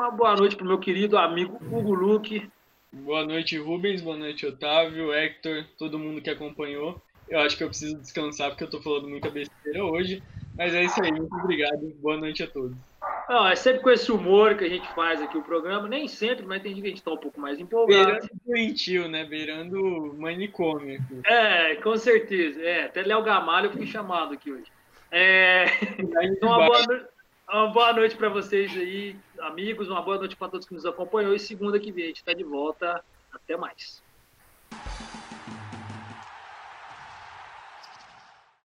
Uma boa noite para o meu querido amigo Hugo Luque. Boa noite, Rubens. Boa noite, Otávio, Hector, todo mundo que acompanhou. Eu acho que eu preciso descansar porque eu estou falando muita besteira hoje. Mas é isso aí, muito obrigado. Boa noite a todos. Não, é sempre com esse humor que a gente faz aqui o programa. Nem sempre, mas tem dia que a gente está um pouco mais empolgado. Beirando doentio, né? Beirando manicômio. Aqui. É, com certeza. É, até Léo Gamalho eu fui chamado aqui hoje. É... Então, uma boa noite. Uma boa noite para vocês aí, amigos. Uma boa noite para todos que nos acompanhou. E segunda que vem a gente está de volta. Até mais.